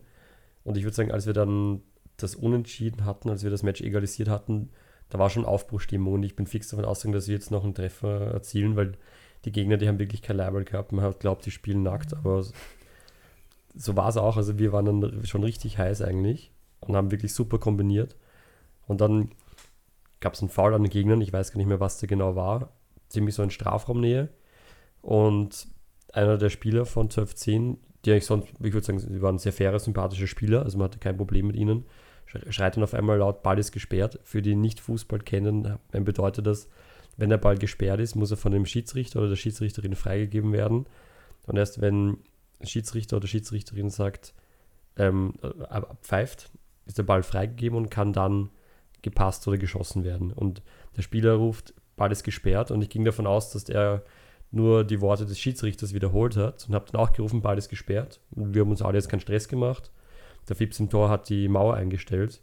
A: Und ich würde sagen, als wir dann das Unentschieden hatten, als wir das Match egalisiert hatten, da war schon Aufbruchstimmung und ich bin fix davon ausgegangen, dass wir jetzt noch einen Treffer erzielen, weil die Gegner, die haben wirklich kein Leibel gehabt. Man hat glaubt, die spielen nackt, aber so war es auch. Also wir waren dann schon richtig heiß eigentlich und haben wirklich super kombiniert. Und dann gab es einen Foul an den Gegnern, ich weiß gar nicht mehr, was der genau war, ziemlich so in Strafraumnähe. Und einer der Spieler von 1210, die eigentlich sonst, ich würde sagen, sie waren sehr faire, sympathische Spieler, also man hatte kein Problem mit ihnen, schreit dann auf einmal laut, Ball ist gesperrt. Für die nicht Fußball kennen, bedeutet das, wenn der Ball gesperrt ist, muss er von dem Schiedsrichter oder der Schiedsrichterin freigegeben werden. Und erst wenn Schiedsrichter oder Schiedsrichterin sagt, ähm, äh, pfeift, ist der Ball freigegeben und kann dann gepasst oder geschossen werden. Und der Spieler ruft, Ball ist gesperrt und ich ging davon aus, dass er nur die Worte des Schiedsrichters wiederholt hat und habe dann auch gerufen, Ball ist gesperrt. Und wir haben uns alle jetzt keinen Stress gemacht. Der Fips im Tor hat die Mauer eingestellt.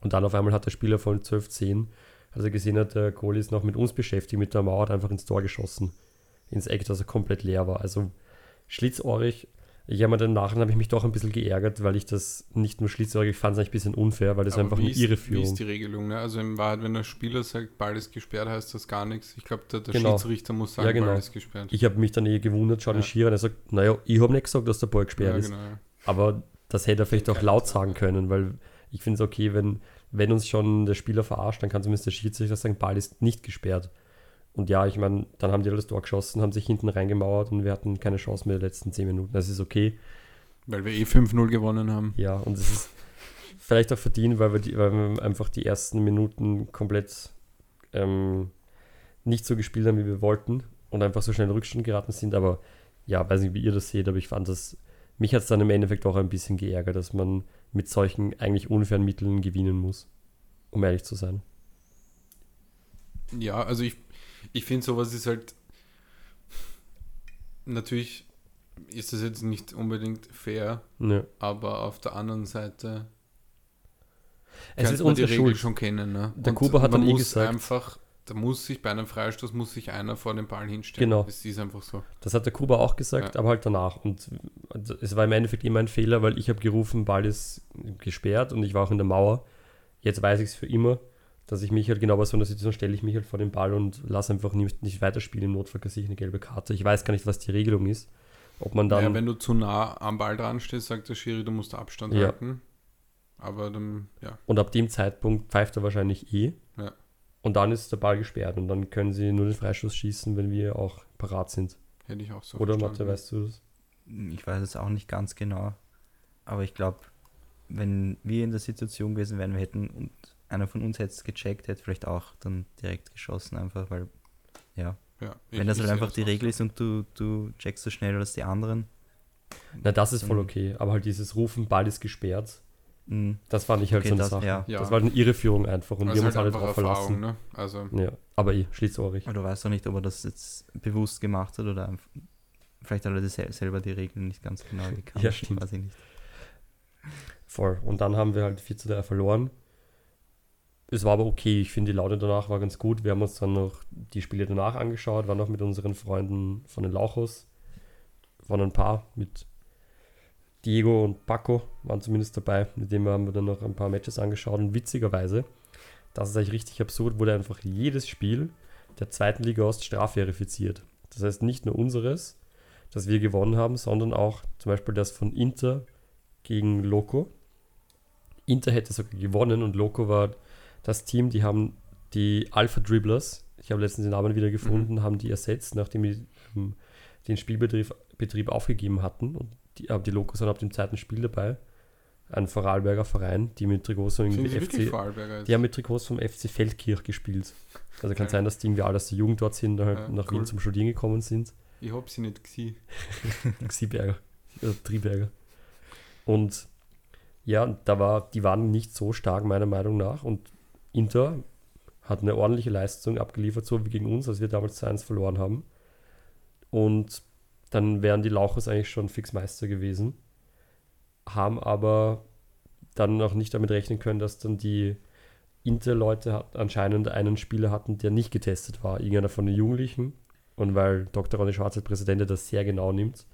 A: Und dann auf einmal hat der Spieler von 12-10, als er gesehen hat, der Kohl ist noch mit uns beschäftigt, mit der Mauer, hat einfach ins Tor geschossen. Ins Eck, das er komplett leer war. Also schlitzohrig. Ich habe mir dann nachher habe ich mich doch ein bisschen geärgert, weil ich das nicht nur ich fand es eigentlich ein bisschen unfair, weil das
B: Aber
A: einfach
B: wie
A: eine
B: ist- Wie
A: Irreführung.
B: ist die Regelung? Ne? Also in Wahrheit, wenn der Spieler sagt, Ball ist gesperrt, heißt das gar nichts. Ich glaube, der, der
A: Genau.
B: Schiedsrichter muss sagen,
A: Ja, genau.
B: Ball ist gesperrt.
A: Ich habe mich dann eh gewundert, schaut
B: Ja.
A: den Schiri an, er sagt, naja, ich habe nicht gesagt, dass der Ball gesperrt
B: ja,
A: ist.
B: genau. ja.
A: Aber das hätte er vielleicht auch laut sagen können, weil ich finde es okay, wenn, wenn uns schon der Spieler verarscht, dann kann zumindest der Schiedsrichter sagen, Ball ist nicht gesperrt. Und ja, ich meine, dann haben die alles Tor geschossen, haben sich hinten reingemauert und wir hatten keine Chance mehr die letzten 10 Minuten. Das ist okay.
B: Weil wir eh 5-0 gewonnen haben.
A: Ja, und es ist vielleicht auch verdient, weil wir, die, weil wir einfach die ersten Minuten komplett ähm, nicht so gespielt haben, wie wir wollten und einfach so schnell in Rückstand geraten sind. Aber ja, weiß nicht, wie ihr das seht, aber ich fand das, mich hat es dann im Endeffekt auch ein bisschen geärgert, dass man mit solchen eigentlich unfairen Mitteln gewinnen muss, um ehrlich zu sein.
B: Ja, also ich, ich finde, sowas ist halt. Natürlich ist das jetzt nicht unbedingt fair,
A: Ja.
B: aber auf der anderen Seite
A: Es ist
B: man die
A: unsere
B: Regel
A: Schuld.
B: schon kennen. Ne?
A: Der Kuba hat
B: man
A: dann eh gesagt-
B: einfach, da muss sich bei einem Freistoß muss sich einer vor den Ball hinstellen.
A: Genau.
B: Das ist einfach so.
A: Das hat der Kuba auch gesagt,
B: Ja.
A: aber halt danach. Und es war im Endeffekt immer ein Fehler, weil ich habe gerufen, Ball ist gesperrt und ich war auch in der Mauer. Jetzt weiß ich es für immer, dass ich mich halt genau bei so einer Situation stelle ich mich halt vor den Ball und lasse einfach nicht, nicht weiterspielen. Im Notfall kassiere ich eine gelbe Karte. Ich weiß gar nicht, was die Regelung ist. Ob man dann.
B: ja, wenn du zu nah am Ball dran stehst, sagt der Schiri, du musst Abstand
A: Ja.
B: halten. Aber dann, ja.
A: und ab dem Zeitpunkt pfeift er wahrscheinlich eh. Und dann ist der Ball gesperrt und dann können sie nur den Freistoß schießen, wenn wir auch parat sind.
B: Hätte ich auch so
A: Oder. Mathe, weißt du das?
C: Ich weiß es auch nicht ganz genau. Aber ich glaube, wenn wir in der Situation gewesen wären, wir hätten und einer von uns hätte es gecheckt, hätte vielleicht auch dann direkt geschossen, einfach, weil, ja,
B: Ja,
C: wenn das halt einfach
B: das
C: die Regel
B: so.
C: ist und du, du checkst so schneller als die anderen.
A: Na, das ist voll okay. Aber halt dieses Rufen, Ball ist gesperrt,
C: mh,
A: das fand ich halt
C: Okay,
A: so eine
C: das-
A: Sache.
C: ja.
A: Das war halt eine Irreführung einfach und
B: Das
A: wir haben uns alle
B: halt
A: drauf
B: Erfahrung,
A: verlassen.
B: ne? Also,
A: Ja, aber eh, schließohrig.
C: Aber du weißt doch nicht, ob er das jetzt bewusst gemacht hat oder einfach, vielleicht hat er das sel- selber die Regeln nicht ganz genau gekannt.
A: Ja, stimmt.
C: Weiß ich nicht.
A: Voll. Und dann haben wir halt 4 zu 3 verloren. Es war aber okay. Ich finde, die Laune danach war ganz gut. Wir haben uns dann noch die Spiele danach angeschaut, waren noch mit unseren Freunden von den Lauchos. Waren ein paar mit Diego und Paco, waren zumindest dabei. Mit denen haben wir dann noch ein paar Matches angeschaut. Und witzigerweise, das ist eigentlich richtig absurd, wurde einfach jedes Spiel der zweiten Liga Ost strafverifiziert. Das heißt nicht nur unseres, das wir gewonnen haben, sondern auch zum Beispiel das von Inter gegen Loco. Inter hätte sogar gewonnen und Loco war das Team, die haben die Alpha Dribblers, ich habe letztens den Namen wieder gefunden, haben die ersetzt, nachdem die ähm, den Spielbetrieb Betrieb aufgegeben hatten. Und die, aber die Locos sind ab dem zweiten Spiel dabei. Ein Vorarlberger Verein, die mit Trikots von irgendwie FC,
B: jetzt?
A: die haben mit Trikots vom FC Feldkirch gespielt. Also kann
B: Okay.
A: sein, dass die irgendwie alle aus der Jugend dort sind, halt
B: Ja,
A: nach
B: cool.
A: Wien zum Studieren gekommen sind.
B: Ich hab sie nicht gesehen.
A: Xieberger, also Triberger. Und ja, da war, die waren nicht so stark, meiner Meinung nach. Und Inter hat eine ordentliche Leistung abgeliefert, so wie gegen uns, als wir damals 2-1 verloren haben. Und dann wären die Lauchers eigentlich schon fix Meister gewesen. Haben aber dann noch nicht damit rechnen können, dass dann die Inter-Leute anscheinend einen Spieler hatten, der nicht getestet war. Irgendeiner von den Jugendlichen. Und weil Dr. Ronny Schwarz als Präsident das sehr genau nimmt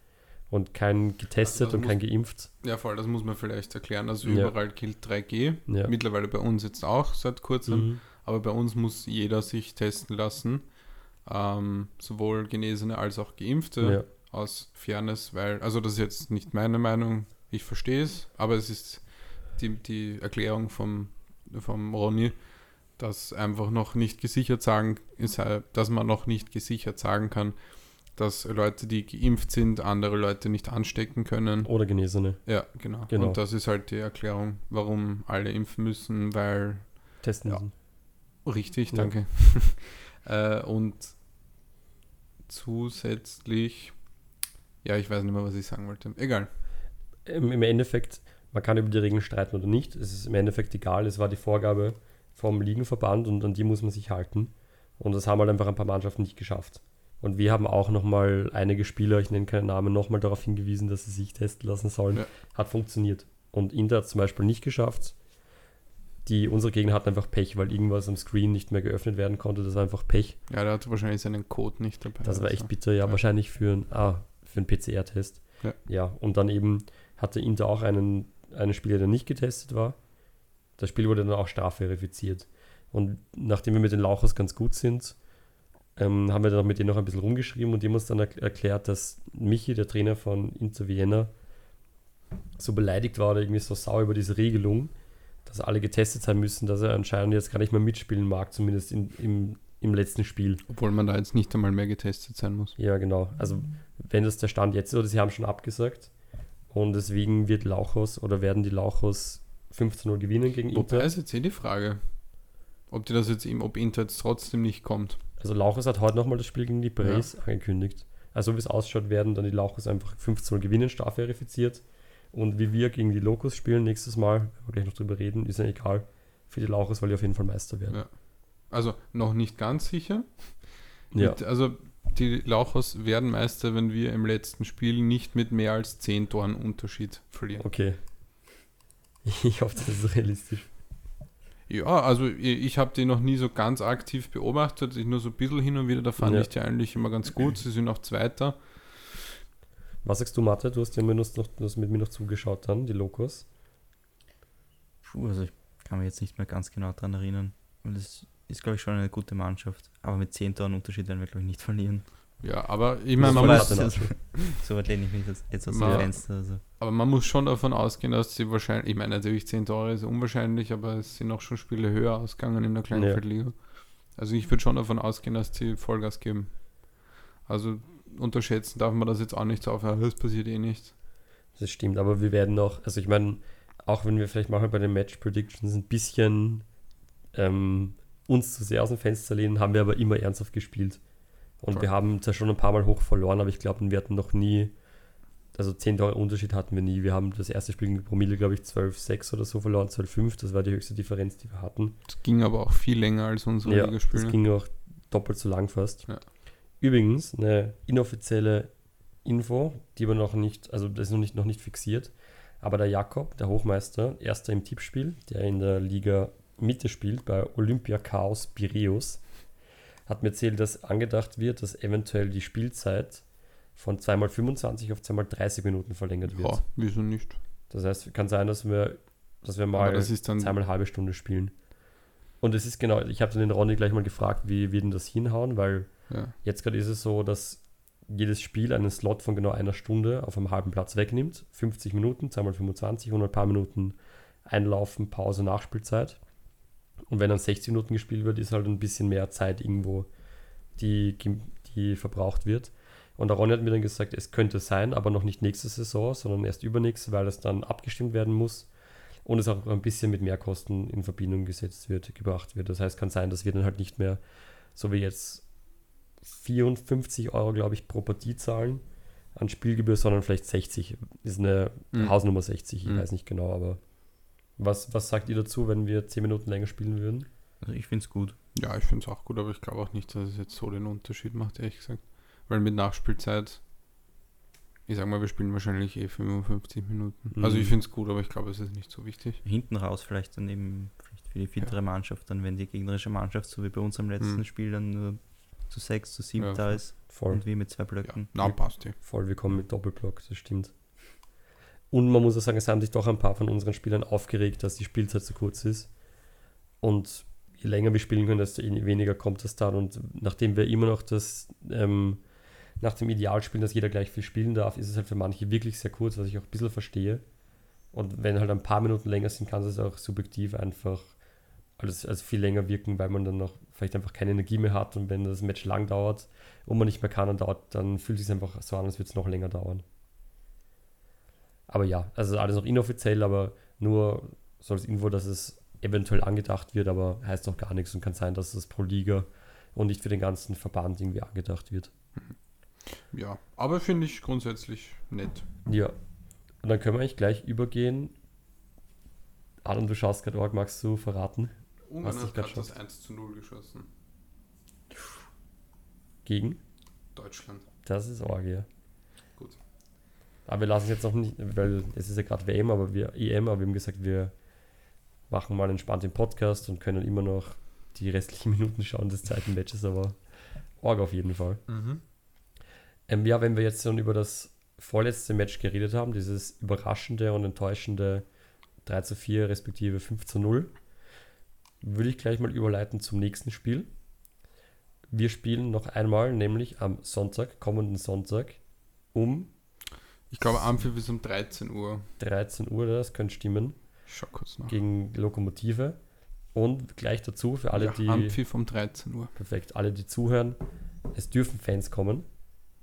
A: und kein getestet
B: Also
A: und kein
B: muss-
A: geimpft.
B: Ja, voll, das muss man vielleicht erklären. Also
A: Ja.
B: überall gilt 3G.
A: Ja.
B: Mittlerweile bei uns jetzt auch seit kurzem.
A: Mhm.
B: Aber bei uns muss jeder sich testen lassen. Ähm, sowohl Genesene als auch Geimpfte.
A: Ja.
B: Aus Fairness, weil, also das ist jetzt nicht meine Meinung, ich verstehe es, aber es ist die, die Erklärung vom, vom Ronny, dass einfach noch nicht gesichert sagen, ist, äh, dass man noch nicht gesichert sagen kann, dass Leute, die geimpft sind, andere Leute nicht anstecken können.
A: Oder Genesene.
B: Ja, genau.
A: Genau.
B: Und das ist halt die Erklärung, warum alle impfen müssen, weil
A: Testen
B: Ja.
A: müssen.
B: Richtig,
A: Ja.
B: danke. äh, und zusätzlich, ja, ich weiß nicht mehr, was ich sagen wollte. Egal.
A: Im, Im Endeffekt, man kann über die Regeln streiten oder nicht. Es ist im Endeffekt egal. Es war die Vorgabe vom Ligenverband und an die muss man sich halten. Und das haben halt einfach ein paar Mannschaften nicht geschafft. Und wir haben auch nochmal einige Spieler, ich nenne keinen Namen, nochmal darauf hingewiesen, dass sie sich testen lassen sollen.
B: Ja.
A: Hat funktioniert. Und Inter hat es zum Beispiel nicht geschafft. Die, unsere Gegner hatten einfach Pech, weil irgendwas am Screen nicht mehr geöffnet werden konnte. Das war einfach Pech.
B: Ja, der hatte wahrscheinlich seinen Code nicht dabei.
A: Das war echt bitter, ja,
B: Ja.
A: wahrscheinlich für ein, ah, für einen PCR-Test.
B: Ja.
A: ja, und dann eben hatte Inter auch einen, einen Spieler, der nicht getestet war. Das Spiel wurde dann auch strafverifiziert. Und nachdem wir mit den Lauchers ganz gut sind, ähm, haben wir dann auch mit denen noch ein bisschen rumgeschrieben und die haben uns dann er erklärt, dass Michi, der Trainer von Inter Vienna, so beleidigt war oder irgendwie so sauer über diese Regelung, dass alle getestet sein müssen, dass er anscheinend jetzt gar nicht mehr mitspielen mag, zumindest in, im, im letzten Spiel.
B: Obwohl man da jetzt nicht einmal mehr getestet sein muss.
A: Ja, genau. Also, wenn das der Stand jetzt ist, oder sie haben schon abgesagt. Und deswegen wird Lauchos oder werden die Lauchos 15-0 gewinnen gegen
B: Wobei
A: Inter.
B: ist jetzt eh die Frage, ob die das jetzt eben, ob Inter jetzt trotzdem nicht kommt.
A: Also, Lauchos hat heute nochmal das Spiel gegen die Brace angekündigt. Also, wie es ausschaut, werden dann die Lauchos einfach 15-0 gewinnen, strafverifiziert. Und wie wir gegen die Locos spielen nächstes Mal, wir gleich noch drüber reden, ist ja egal für die Lauchos, weil die auf jeden Fall Meister werden.
B: Ja. Also noch nicht ganz sicher.
A: Ja.
B: Mit, also die Lauchers werden Meister, wenn wir im letzten Spiel nicht mit mehr als 10 Toren Unterschied verlieren.
A: Okay. Ich hoffe, das ist realistisch.
B: Ja, also ich, ich habe die noch nie so ganz aktiv beobachtet, ich nur so ein bisschen hin und wieder, da fand
A: Ja.
B: ich die eigentlich immer ganz gut. Sie sind auch Zweiter.
A: Was sagst du, Mathe? Du hast ja mir noch, du hast mit mir noch zugeschaut dann, die Locos.
C: Puh, also ich kann mich jetzt nicht mehr ganz genau dran erinnern. Und es ist, glaube ich, schon eine gute Mannschaft. Aber mit 10 Toren Unterschied werden wir, glaube ich, nicht verlieren.
B: Ja, aber ich meine, man muss,
C: also, so weit lehne ich mich jetzt, aus dem
B: Ja.
C: Fenster. Also.
B: aber man muss schon davon ausgehen, dass sie wahrscheinlich, ich meine natürlich 10 Tore ist unwahrscheinlich, aber es sind auch schon Spiele höher ausgegangen in der Kleinfeldliga. Also ich würde schon davon ausgehen, dass die Vollgas geben. Also unterschätzen darf man das jetzt auch nicht so auf, ja, das passiert eh nicht.
A: Das stimmt, aber wir werden noch, also ich meine, auch wenn wir vielleicht manchmal bei den Match Predictions ein bisschen ähm, uns zu sehr aus dem Fenster lehnen, haben wir aber immer ernsthaft gespielt. Und
B: Voll.
A: wir haben zwar schon ein paar Mal hoch verloren, aber ich glaube, wir hatten noch nie, also 10 Tore Unterschied hatten wir nie. Wir haben das erste Spiel gegen Promille, glaube ich, 12-6 oder so verloren, 12-5, das war die höchste Differenz, die wir hatten.
B: Es ging aber auch viel länger als unsere
A: Ja, das
B: Ligaspiele.
A: ging auch doppelt so lang fast.
B: Ja.
A: Übrigens, eine inoffizielle Info, die aber noch nicht, also das ist noch nicht, noch nicht fixiert, aber der Jakob, der Hochmeister, erster im Tippspiel, der in der Liga Mitte spielt, bei Olympia Chaos Piräus, hat mir erzählt, dass angedacht wird, dass eventuell die Spielzeit von 2x25 auf 2x30 Minuten verlängert wird.
B: Ja, wieso nicht?
A: Das heißt, kann sein, dass wir, dass wir mal
B: das
A: zweimal halbe Stunde spielen. Und es ist genau, ich habe dann den Ronny gleich mal gefragt, wie wir denn das hinhauen, weil
B: ja,
A: jetzt gerade ist es so, dass jedes Spiel einen Slot von genau einer Stunde auf einem halben Platz wegnimmt. 50 Minuten, zweimal 25 und ein paar Minuten Einlaufen, Pause, Nachspielzeit. Und wenn dann 60 Minuten gespielt wird, ist halt ein bisschen mehr Zeit irgendwo, die, die verbraucht wird. Und der Ronny hat mir dann gesagt, es könnte sein, aber noch nicht nächste Saison, sondern erst übernächste, weil es dann abgestimmt werden muss und es auch ein bisschen mit Mehrkosten in Verbindung gesetzt wird, gebracht wird. Das heißt, kann sein, dass wir dann halt nicht mehr, so wie jetzt, 54 Euro, glaube ich, pro Partie zahlen an Spielgebühr, sondern vielleicht 60. Ist eine
B: Mhm.
A: Hausnummer 60, ich
B: Mhm.
A: weiß nicht genau, aber was, was sagt ihr dazu, wenn wir 10 Minuten länger spielen würden?
C: Also ich finde es gut.
B: ja, ich finde es auch gut, aber ich glaube auch nicht, dass es jetzt so den Unterschied macht, ehrlich gesagt. Weil mit Nachspielzeit, ich sag mal, wir spielen wahrscheinlich eh 55 Minuten.
A: Mhm.
B: Also ich finde es gut, aber ich glaube, es ist nicht so wichtig.
C: Hinten raus vielleicht dann eben vielleicht für die fittere Mannschaft, dann wenn die gegnerische Mannschaft, so wie bei uns am letzten
B: Mhm.
C: Spiel, dann nur zu sechs, zu sieben
B: Ja,
C: da ist
A: Voll.
C: und wir mit zwei
B: Ja,
C: Blöcken.
B: na, passt eh.
A: Voll, wir kommen mit Doppelblock, das stimmt. Und man muss auch sagen, es haben sich doch ein paar von unseren Spielern aufgeregt, dass die Spielzeit zu kurz ist. Und je länger wir spielen können, desto weniger kommt es dann. Und nachdem wir immer noch das, ähm, nach dem Ideal spielen, dass jeder gleich viel spielen darf, ist es halt für manche wirklich sehr kurz, was ich auch ein bisschen verstehe. Und wenn halt ein paar Minuten länger sind, kann es auch subjektiv einfach als, als viel länger wirken, weil man dann noch vielleicht einfach keine Energie mehr hat und wenn das Match lang dauert und man nicht mehr kann, dann, dauert, dann fühlt es sich einfach so an, als würde es noch länger dauern. Aber ja, also alles noch inoffiziell, aber nur so als Info, dass es eventuell angedacht wird, aber heißt noch gar nichts und kann sein, dass es pro Liga und nicht für den ganzen Verband irgendwie angedacht wird.
B: Ja, aber finde ich grundsätzlich nett.
A: Ja. Und dann können wir eigentlich gleich übergehen. Adam, du schaust gerade arg, magst du verraten?
B: Ungarn hat gerade das 1 zu 0 geschossen.
A: Gegen?
B: Deutschland.
A: Das ist arg, ja. Aber wir lassen es jetzt noch nicht, weil es ist ja gerade WM, aber wir, EM, aber wir haben gesagt, wir machen mal entspannt den Podcast und können immer noch die restlichen Minuten schauen des zweiten Matches, aber arg auf jeden Fall.
B: Mhm.
A: Ähm, ja, wenn wir jetzt schon über das vorletzte Match geredet haben, dieses überraschende und enttäuschende 3 zu 4 respektive 5 zu 0, würde ich gleich mal überleiten zum nächsten Spiel. Wir spielen noch einmal, nämlich am Sonntag, kommenden Sonntag, um
B: Ich glaube, Amphi bis um 13 Uhr.
A: 13 Uhr, das könnte stimmen,
B: schau kurz nach.
A: gegen Lokomotive. Und gleich dazu, für alle,
B: ja,
A: die.
B: Amphi um 13 Uhr.
A: Perfekt, alle, die zuhören, es dürfen Fans kommen.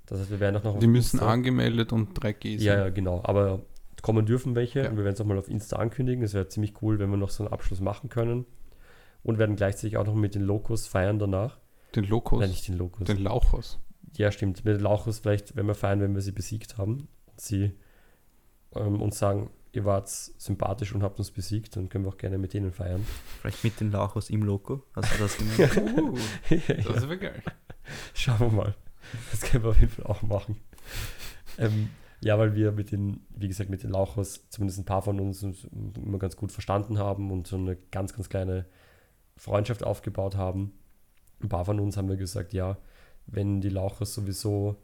A: Das heißt, wir werden auch noch
B: Die müssen
A: Insta-
B: angemeldet und 3G
A: Ja, ja, genau. Aber kommen dürfen welche
B: Ja.
A: und wir werden es auch mal auf Insta ankündigen. Es wäre ziemlich cool, wenn wir noch so einen Abschluss machen können. Und werden gleichzeitig auch noch mit den Locos feiern danach.
B: Den Lokos.
A: Nein, nicht den Locos.
B: den Lauchos.
A: ja, stimmt. Mit den Locos vielleicht, wenn wir feiern, wenn wir sie besiegt haben. Sie ähm, uns sagen, ihr wart sympathisch und habt uns besiegt, dann können wir auch gerne mit denen feiern.
C: Vielleicht mit den Lauchos im Loco. Hast du das gemeint?
B: Uh,
A: ja.
B: das wäre geil.
A: Schauen wir mal. Das können wir auf jeden Fall auch machen. Ähm, ja, weil wir mit den, wie gesagt, mit den Lauchos, zumindest ein paar von uns, uns immer ganz gut verstanden haben und so eine ganz, ganz kleine Freundschaft aufgebaut haben. Ein paar von uns haben wir gesagt, ja, wenn die Lauchos sowieso,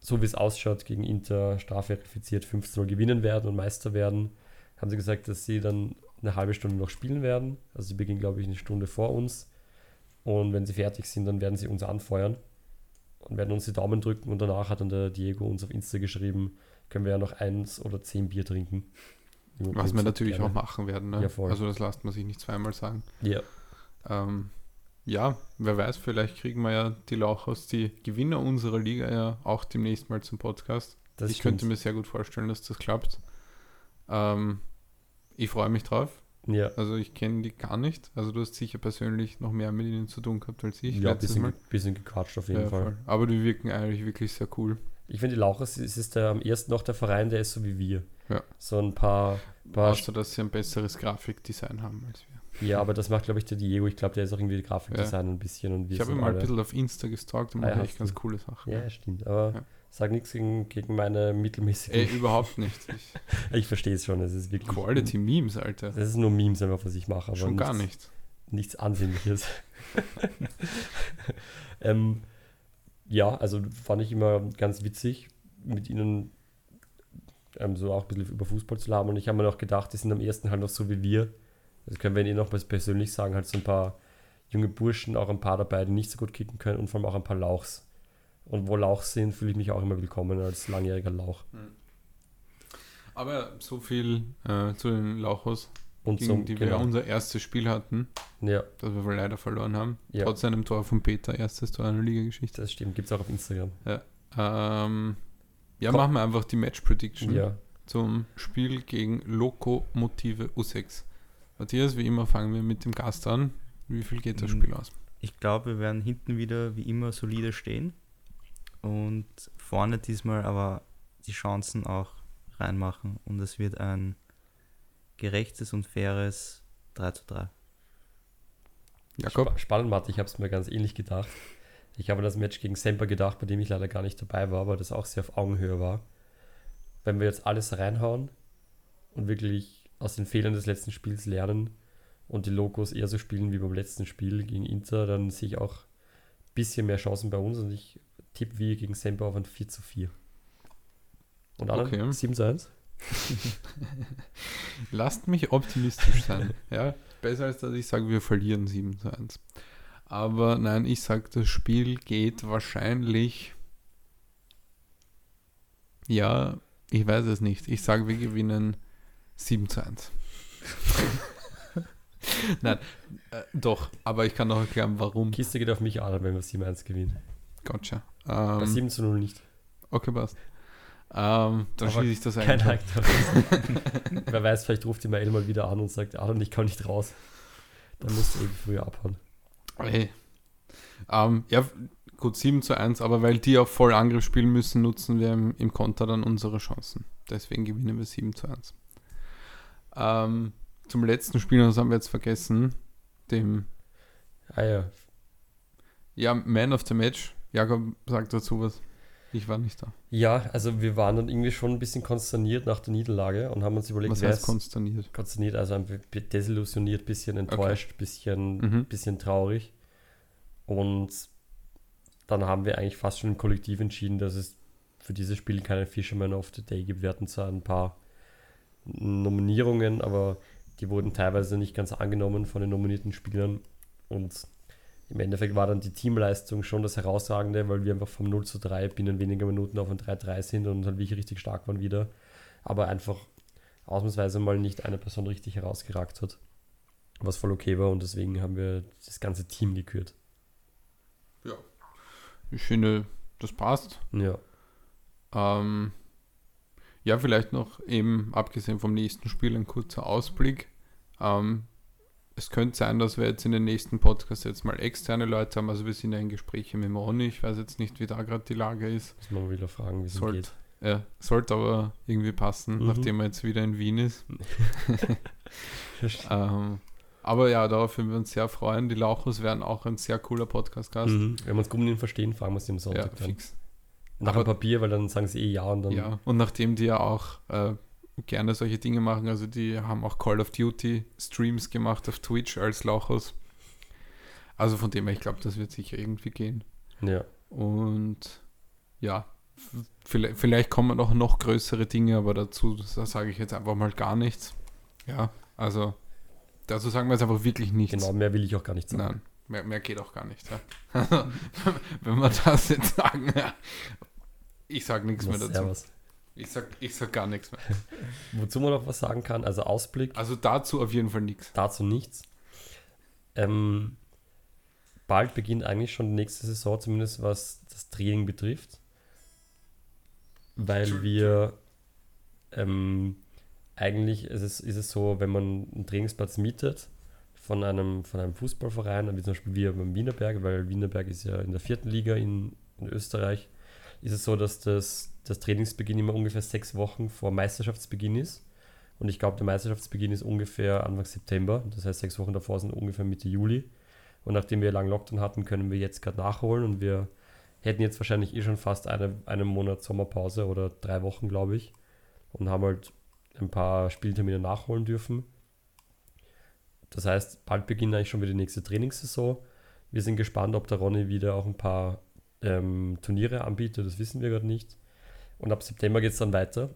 A: so wie es ausschaut, gegen Inter strafverifiziert 15-0 gewinnen werden und Meister werden, haben sie gesagt, dass sie dann eine halbe Stunde noch spielen werden. Also sie beginnen, glaube ich, eine Stunde vor uns. Und wenn sie fertig sind, dann werden sie uns anfeuern und werden uns die Daumen drücken. Und danach hat dann der Diego uns auf Insta geschrieben, können wir ja noch eins oder zehn Bier trinken.
B: Was wir natürlich
A: Gerne.
B: auch machen werden. Ne?
A: Ja, voll.
B: Also das lasst man sich nicht zweimal sagen.
A: Ja,
B: Ähm, ja, wer weiß, vielleicht kriegen wir ja die Lauchos, die Gewinner unserer Liga ja auch demnächst mal zum Podcast.
A: das
B: ich
A: stimmt.
B: könnte mir sehr gut vorstellen, dass das klappt. Ähm, ich freue mich drauf.
A: Ja,
B: Also ich kenne die gar nicht. Also du hast sicher persönlich noch mehr mit ihnen zu tun gehabt als ich
A: ja ein bisschen,
B: Mal.
A: bisschen gequatscht auf jeden
B: Ja,
A: Fall.
B: voll. Aber die wirken eigentlich wirklich sehr cool.
A: Ich finde, die Lauchers es ist der, am ersten noch der Verein, der ist so wie wir.
B: Ja.
A: So ein paar, paar
B: Außer dass sie ein besseres Grafikdesign haben als wir.
A: Ja, aber das macht, glaube ich, der Diego. Ich glaube, der ist auch irgendwie Grafikdesign ein bisschen. Und
B: Ich habe ihn mal ein bisschen auf Insta gestalkt und
A: Ah,
B: mache
A: ja,
B: echt ganz coole Sachen.
A: Ja, stimmt. Aber
B: Ja.
A: sag nichts gegen, gegen meine mittelmäßigen.
B: Ey, überhaupt nicht. Ich,
A: ich verstehe es schon. Es ist wirklich.
B: Quality Memes, Alter.
A: Das ist nur Memes einfach, was ich mache. Aber
B: Schon gar
A: nichts-
B: nicht.
A: nichts Ansehnliches. ähm, ja, also fand ich immer ganz witzig, mit ihnen ähm, so auch ein bisschen über Fußball zu labern. Und ich habe mir noch gedacht, die sind am ersten halt noch so wie wir. Das können wir ihnen noch was persönlich sagen, halt so ein paar junge Burschen, auch ein paar dabei, die nicht so gut kicken können und vor allem auch ein paar Lauchs. Und wo Lauchs sind, fühle ich mich auch immer willkommen als langjähriger Lauch.
B: Aber so viel äh, zu den Lauchos,
A: Und
B: gegen
A: zum,
B: die wir
A: genau.
B: unser erstes Spiel hatten,
A: Ja,
B: das wir leider verloren haben.
A: Ja.
B: Trotz einem Tor von Peter, erstes Tor einer Ligageschichte.
A: das stimmt. Gibt es auch auf Instagram.
B: Ähm, ja,
A: Komm.
B: machen wir einfach die Match Prediction
A: Ja.
B: zum Spiel gegen Lokomotive U6. Matthias, wie immer fangen wir mit dem Gast an. Wie viel geht das
C: Mhm.
B: Spiel aus?
C: Ich glaube, wir werden hinten wieder wie immer solide stehen und vorne diesmal aber die Chancen auch reinmachen und es wird ein gerechtes und faires 3 zu 3.
B: Jakob?
A: Spa spannend, Mathe. Ich habe es mir ganz ähnlich gedacht. Ich habe an das Match gegen Semper gedacht, bei dem ich leider gar nicht dabei war, weil das auch sehr auf Augenhöhe war. Wenn wir jetzt alles reinhauen und wirklich aus den Fehlern des letzten Spiels lernen und die Logos eher so spielen wie beim letzten Spiel gegen Inter, dann sehe ich auch ein bisschen mehr Chancen bei uns und ich tippe wie gegen Semper auf ein 4 zu 4. Und alle
B: Okay.
A: 7 zu 1?
B: Lasst mich optimistisch sein. ja, besser als dass ich sage, wir verlieren 7 zu 1. Aber nein, ich sage, das Spiel geht wahrscheinlich. Ja, ich weiß es nicht. Ich sage, wir gewinnen 7 zu 1. nein, äh, doch, aber ich kann noch erklären, warum.
A: Kiste geht auf mich an, wenn wir 7 1 gewinnen.
B: Gotcha.
A: Bei
B: Ähm,
A: 7 zu 0 nicht.
B: okay, passt. Ähm, dann
A: Aber
B: schließe ich das
A: Kein
B: eigentlich.
A: Like Wer weiß, vielleicht ruft die Mail mal wieder an und sagt, Aaron, ich kann nicht raus. Dann musst du eben früher abhauen.
B: Hey. Ähm, ja, gut, 7 zu 1, aber weil die auf Vollangriff spielen müssen, nutzen wir im, im Konter dann unsere Chancen. Deswegen gewinnen wir 7 zu 1. Ähm, zum letzten Spiel, das haben wir jetzt vergessen, dem
A: Ah ja,
B: ja, Man of the Match. Jakob sagt dazu was. Ich war nicht da.
A: Ja, also wir waren dann irgendwie schon ein bisschen konsterniert nach der Niederlage und haben uns überlegt,
B: Was heißt konsterniert?
A: konsterniert, also ein bisschen desillusioniert, bisschen enttäuscht, bisschen,
B: Mhm.
A: bisschen traurig. Und dann haben wir eigentlich fast schon im Kollektiv entschieden, dass es für dieses Spiel keinen Fisherman of the Day gibt. Wir hatten zwar ein paar Nominierungen, aber die wurden teilweise nicht ganz angenommen von den nominierten Spielern. Und im Endeffekt war dann die Teamleistung schon das Herausragende, weil wir einfach vom 0 zu 3 binnen weniger Minuten auf ein 3-3 sind und halt wirklich richtig stark waren wieder. Aber einfach ausnahmsweise mal nicht eine Person richtig herausgeragt hat. Was voll okay war und deswegen haben wir das ganze Team gekürt.
B: Ich finde, das passt.
A: Ja.
B: Ähm, ja, vielleicht noch eben, abgesehen vom nächsten Spiel, ein kurzer Ausblick. Ähm, es könnte sein, dass wir jetzt in den nächsten Podcast jetzt mal externe Leute haben. Also wir sind ja in Gesprächen mit Ronny. Ich weiß jetzt nicht, wie da gerade die Lage ist.
A: Muss man wieder fragen, wie es ihm
B: Sollte.
A: geht.
B: Ja, sollte aber irgendwie passen,
A: Mhm.
B: nachdem er jetzt wieder in Wien ist. ähm, aber ja, darauf würden wir uns sehr freuen. Die Lauchos wären auch ein sehr cooler Podcast-Gast.
A: Mhm. Wenn wir uns gut mit ihnen verstehen, fragen wir sie am
B: Ja,
A: Sonntag dann.
B: fix.
A: Nach
B: Aber-
A: dem Papier, weil dann sagen sie eh ja und dann.
B: Ja, und nachdem die ja auch äh, gerne solche Dinge machen, also die haben auch Call of Duty Streams gemacht auf Twitch als Lauchos. Also von dem her, ich glaube, das wird sicher irgendwie gehen.
A: ja.
B: Und ja, vielleicht, vielleicht kommen noch, noch größere Dinge, aber dazu da sage ich jetzt einfach mal gar nichts. Ja, also dazu sagen wir jetzt einfach wirklich nichts.
A: Genau, mehr will ich auch gar nicht sagen.
B: Nein, mehr, mehr geht auch gar nicht. Ja. Wenn wir das jetzt sagen, ja. Ich sage nichts mehr dazu.
A: servus.
B: Ich sag, ich sag gar nichts mehr.
A: Wozu man noch was sagen kann, also Ausblick,
B: Also dazu auf jeden Fall nichts.
A: dazu nichts. Ähm, bald beginnt eigentlich schon die nächste Saison, zumindest was das Training betrifft. Weil wir ähm, eigentlich ist es, ist es so, wenn man einen Trainingsplatz mietet von einem, von einem Fußballverein, wie zum Beispiel wir beim Wienerberg, weil Wienerberg ist ja in der vierten Liga in, in Österreich, ist es so, dass das, das Trainingsbeginn immer ungefähr sechs Wochen vor Meisterschaftsbeginn ist. Und ich glaube, der Meisterschaftsbeginn ist ungefähr Anfang September. Das heißt, sechs Wochen davor sind ungefähr Mitte Juli. Und nachdem wir langen Lockdown hatten, können wir jetzt gerade nachholen. Und wir hätten jetzt wahrscheinlich eh schon fast eine, einen Monat Sommerpause oder drei Wochen, glaube ich. Und haben halt ein paar Spieltermine nachholen dürfen. Das heißt, bald beginnt eigentlich schon wieder die nächste Trainingssaison. Wir sind gespannt, ob der Ronny wieder auch ein paar ähm, Turniere anbietet. Das wissen wir gerade nicht. Und ab September geht es dann weiter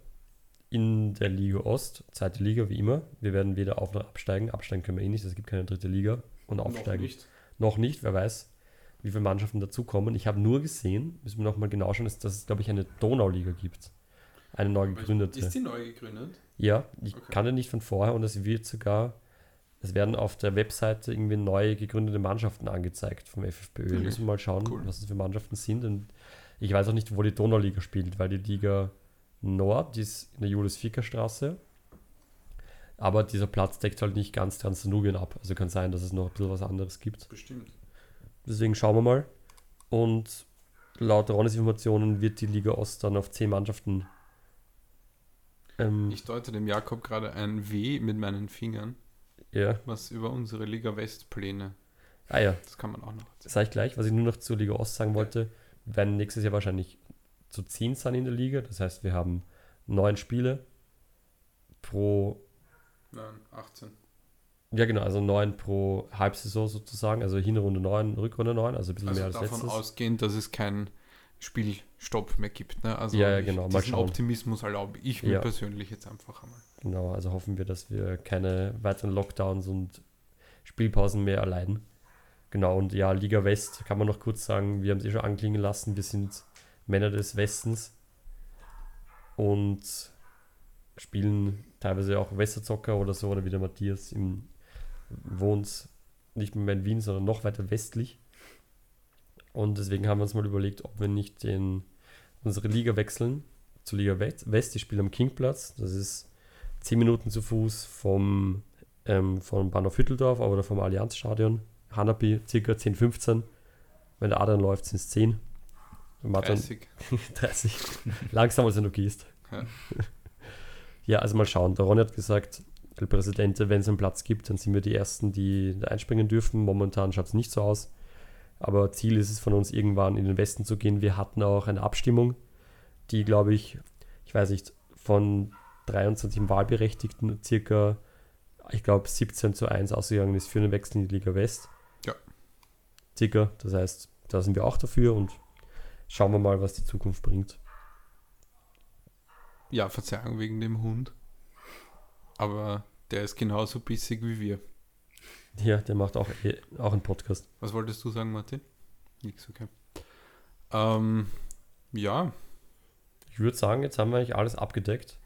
A: in der Liga Ost, zweite Liga wie immer. Wir werden weder auf noch absteigen. Absteigen können wir eh nicht, es gibt keine dritte Liga. Und aufsteigen noch nicht, wer weiß, wie viele Mannschaften dazukommen. Ich habe nur gesehen, müssen wir nochmal genau schauen, dass, dass es, glaube ich, eine Donauliga gibt. Eine neu gegründete.
B: Ist die neu gegründet?
A: Ja, ich
B: Okay.
A: kannte nicht von vorher und es wird sogar, es werden auf der Webseite irgendwie neu gegründete Mannschaften angezeigt vom FFBÖ.
B: Okay.
A: Müssen wir mal schauen,
B: Cool.
A: was das für Mannschaften sind. Und ich weiß auch nicht, wo die Donauliga spielt, weil die Liga Nord, die ist in der Julius-Fieker-Straße. Aber dieser Platz deckt halt nicht ganz Transdanubien ab. Also kann sein, dass es noch ein bisschen was anderes gibt.
B: Bestimmt.
A: Deswegen schauen wir mal. Und laut Ronnes Informationen wird die Liga Ost dann auf zehn Mannschaften. Ähm,
B: Ich deute dem Jakob gerade ein W mit meinen Fingern,
A: ja.
B: was über unsere Liga West Pläne.
A: Ah ja,
B: Das kann man auch noch
A: das sage ich gleich. Was ich nur noch zur Liga Ost sagen wollte, wir werden nächstes Jahr wahrscheinlich zu 10 sein in der Liga. Das heißt, wir haben neun Spiele pro,
B: Nein, 18.
A: ja genau, also neun pro Halbsaison sozusagen. Also Hinrunde neun, Rückrunde neun, also ein bisschen
B: Also
A: mehr als
B: davon
A: letztes.
B: ausgehend, dass es keinen Spielstopp mehr gibt. Ne? Also
A: Ja, ja, genau, mal schauen.
B: Optimismus erlaube ich mir
A: Ja.
B: persönlich jetzt einfach einmal.
A: Genau, also hoffen wir, dass wir keine weiteren Lockdowns und Spielpausen mehr erleiden. Genau, und ja, Liga West kann man noch kurz sagen, wir haben es eh schon anklingen lassen, wir sind Männer des Westens und spielen teilweise auch Westerzocker oder so, oder wie der Matthias im, wohnt nicht mehr in Wien, sondern noch weiter westlich. Und deswegen haben wir uns mal überlegt, ob wir nicht den, unsere Liga wechseln zur Liga West. Die spielen am Kingplatz. Das ist 10 Minuten zu Fuß vom, ähm, vom Bahnhof Hütteldorf oder vom Allianzstadion. Hanapi circa 10, 15. Wenn der Adrian läuft, sind es 10. Wenn Martin
B: 30.
A: 30. Langsam, als du gehst.
B: Ja.
A: Ja, also mal schauen. Der Ron hat gesagt, El Presidente, wenn es einen Platz gibt, dann sind wir die Ersten, die da einspringen dürfen. Momentan schaut es nicht so aus. Aber Ziel ist es von uns, irgendwann in den Westen zu gehen. Wir hatten auch eine Abstimmung, die, glaube ich, ich weiß nicht, von 23 Wahlberechtigten circa, ich glaube, 17 zu 1 ausgegangen ist für einen Wechsel in die Liga West.
B: Ja.
A: Circa. Das heißt, da sind wir auch dafür und schauen wir mal, was die Zukunft bringt.
B: Ja, Verzeihung wegen dem Hund. Aber der ist genauso bissig wie wir.
A: Ja, der macht auch, eh- auch einen Podcast.
B: Was wolltest du sagen, Martin? Nix, okay. Ähm, ja,
A: Ich würde sagen, jetzt haben wir eigentlich alles abgedeckt.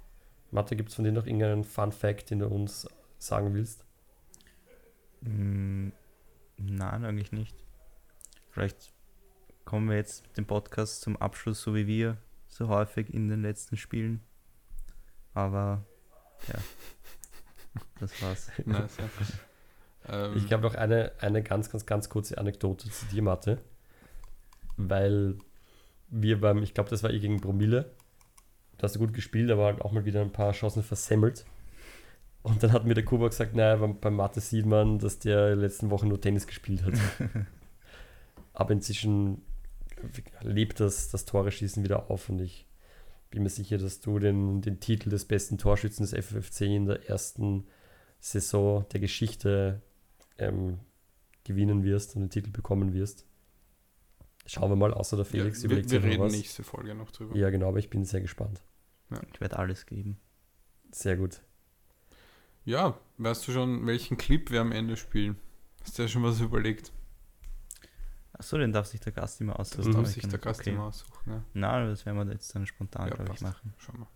A: Mathe, gibt es von dir noch irgendeinen Fun Fact, den du uns sagen willst?
C: Mm, Nein, eigentlich nicht. Vielleicht kommen wir jetzt mit dem Podcast zum Abschluss, so wie wir so häufig in den letzten Spielen. Aber ja, das war's.
B: nice, ja. Ähm,
A: Ich habe noch eine, eine ganz, ganz, ganz kurze Anekdote zu dir, Mathe. Weil wir beim, ich glaube, das war eh gegen Promille. Da hast du gut gespielt, aber halt auch mal wieder ein paar Chancen versemmelt. Und dann hat mir der Kuba gesagt, naja, beim, beim Mathe sieht man, dass der letzten Wochen nur Tennis gespielt hat. aber inzwischen lebt das, das Tore-Schießen wieder auf und ich bin mir sicher, dass du den, den Titel des besten Torschützen des FFC in der ersten Saison der Geschichte ähm, gewinnen wirst und den Titel bekommen wirst. Schauen wir mal, außer der Felix
B: ja, wir,
A: überlegt
B: wir
A: sich noch
B: reden
A: was.
B: nächste Folge noch drüber.
A: Ja, genau, aber ich bin sehr gespannt.
C: Ich werde alles geben.
A: Sehr gut.
B: Ja, weißt du schon, welchen Clip wir am Ende spielen? Hast du ja schon was überlegt?
C: Achso, den darf sich der Gast immer
B: Das
C: aussuchen.
B: darf
C: Ich
B: sich
C: kann-
B: der Gast
C: okay.
B: immer aussuchen. Ja,
C: Nein, das werden wir jetzt dann spontan,
B: Ja,
C: glaube ich, machen.
B: schau mal.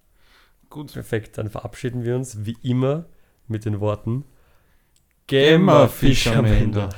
B: Gut.
A: Perfekt, dann verabschieden wir uns wie immer mit den Worten
B: Gemma Fischermänner.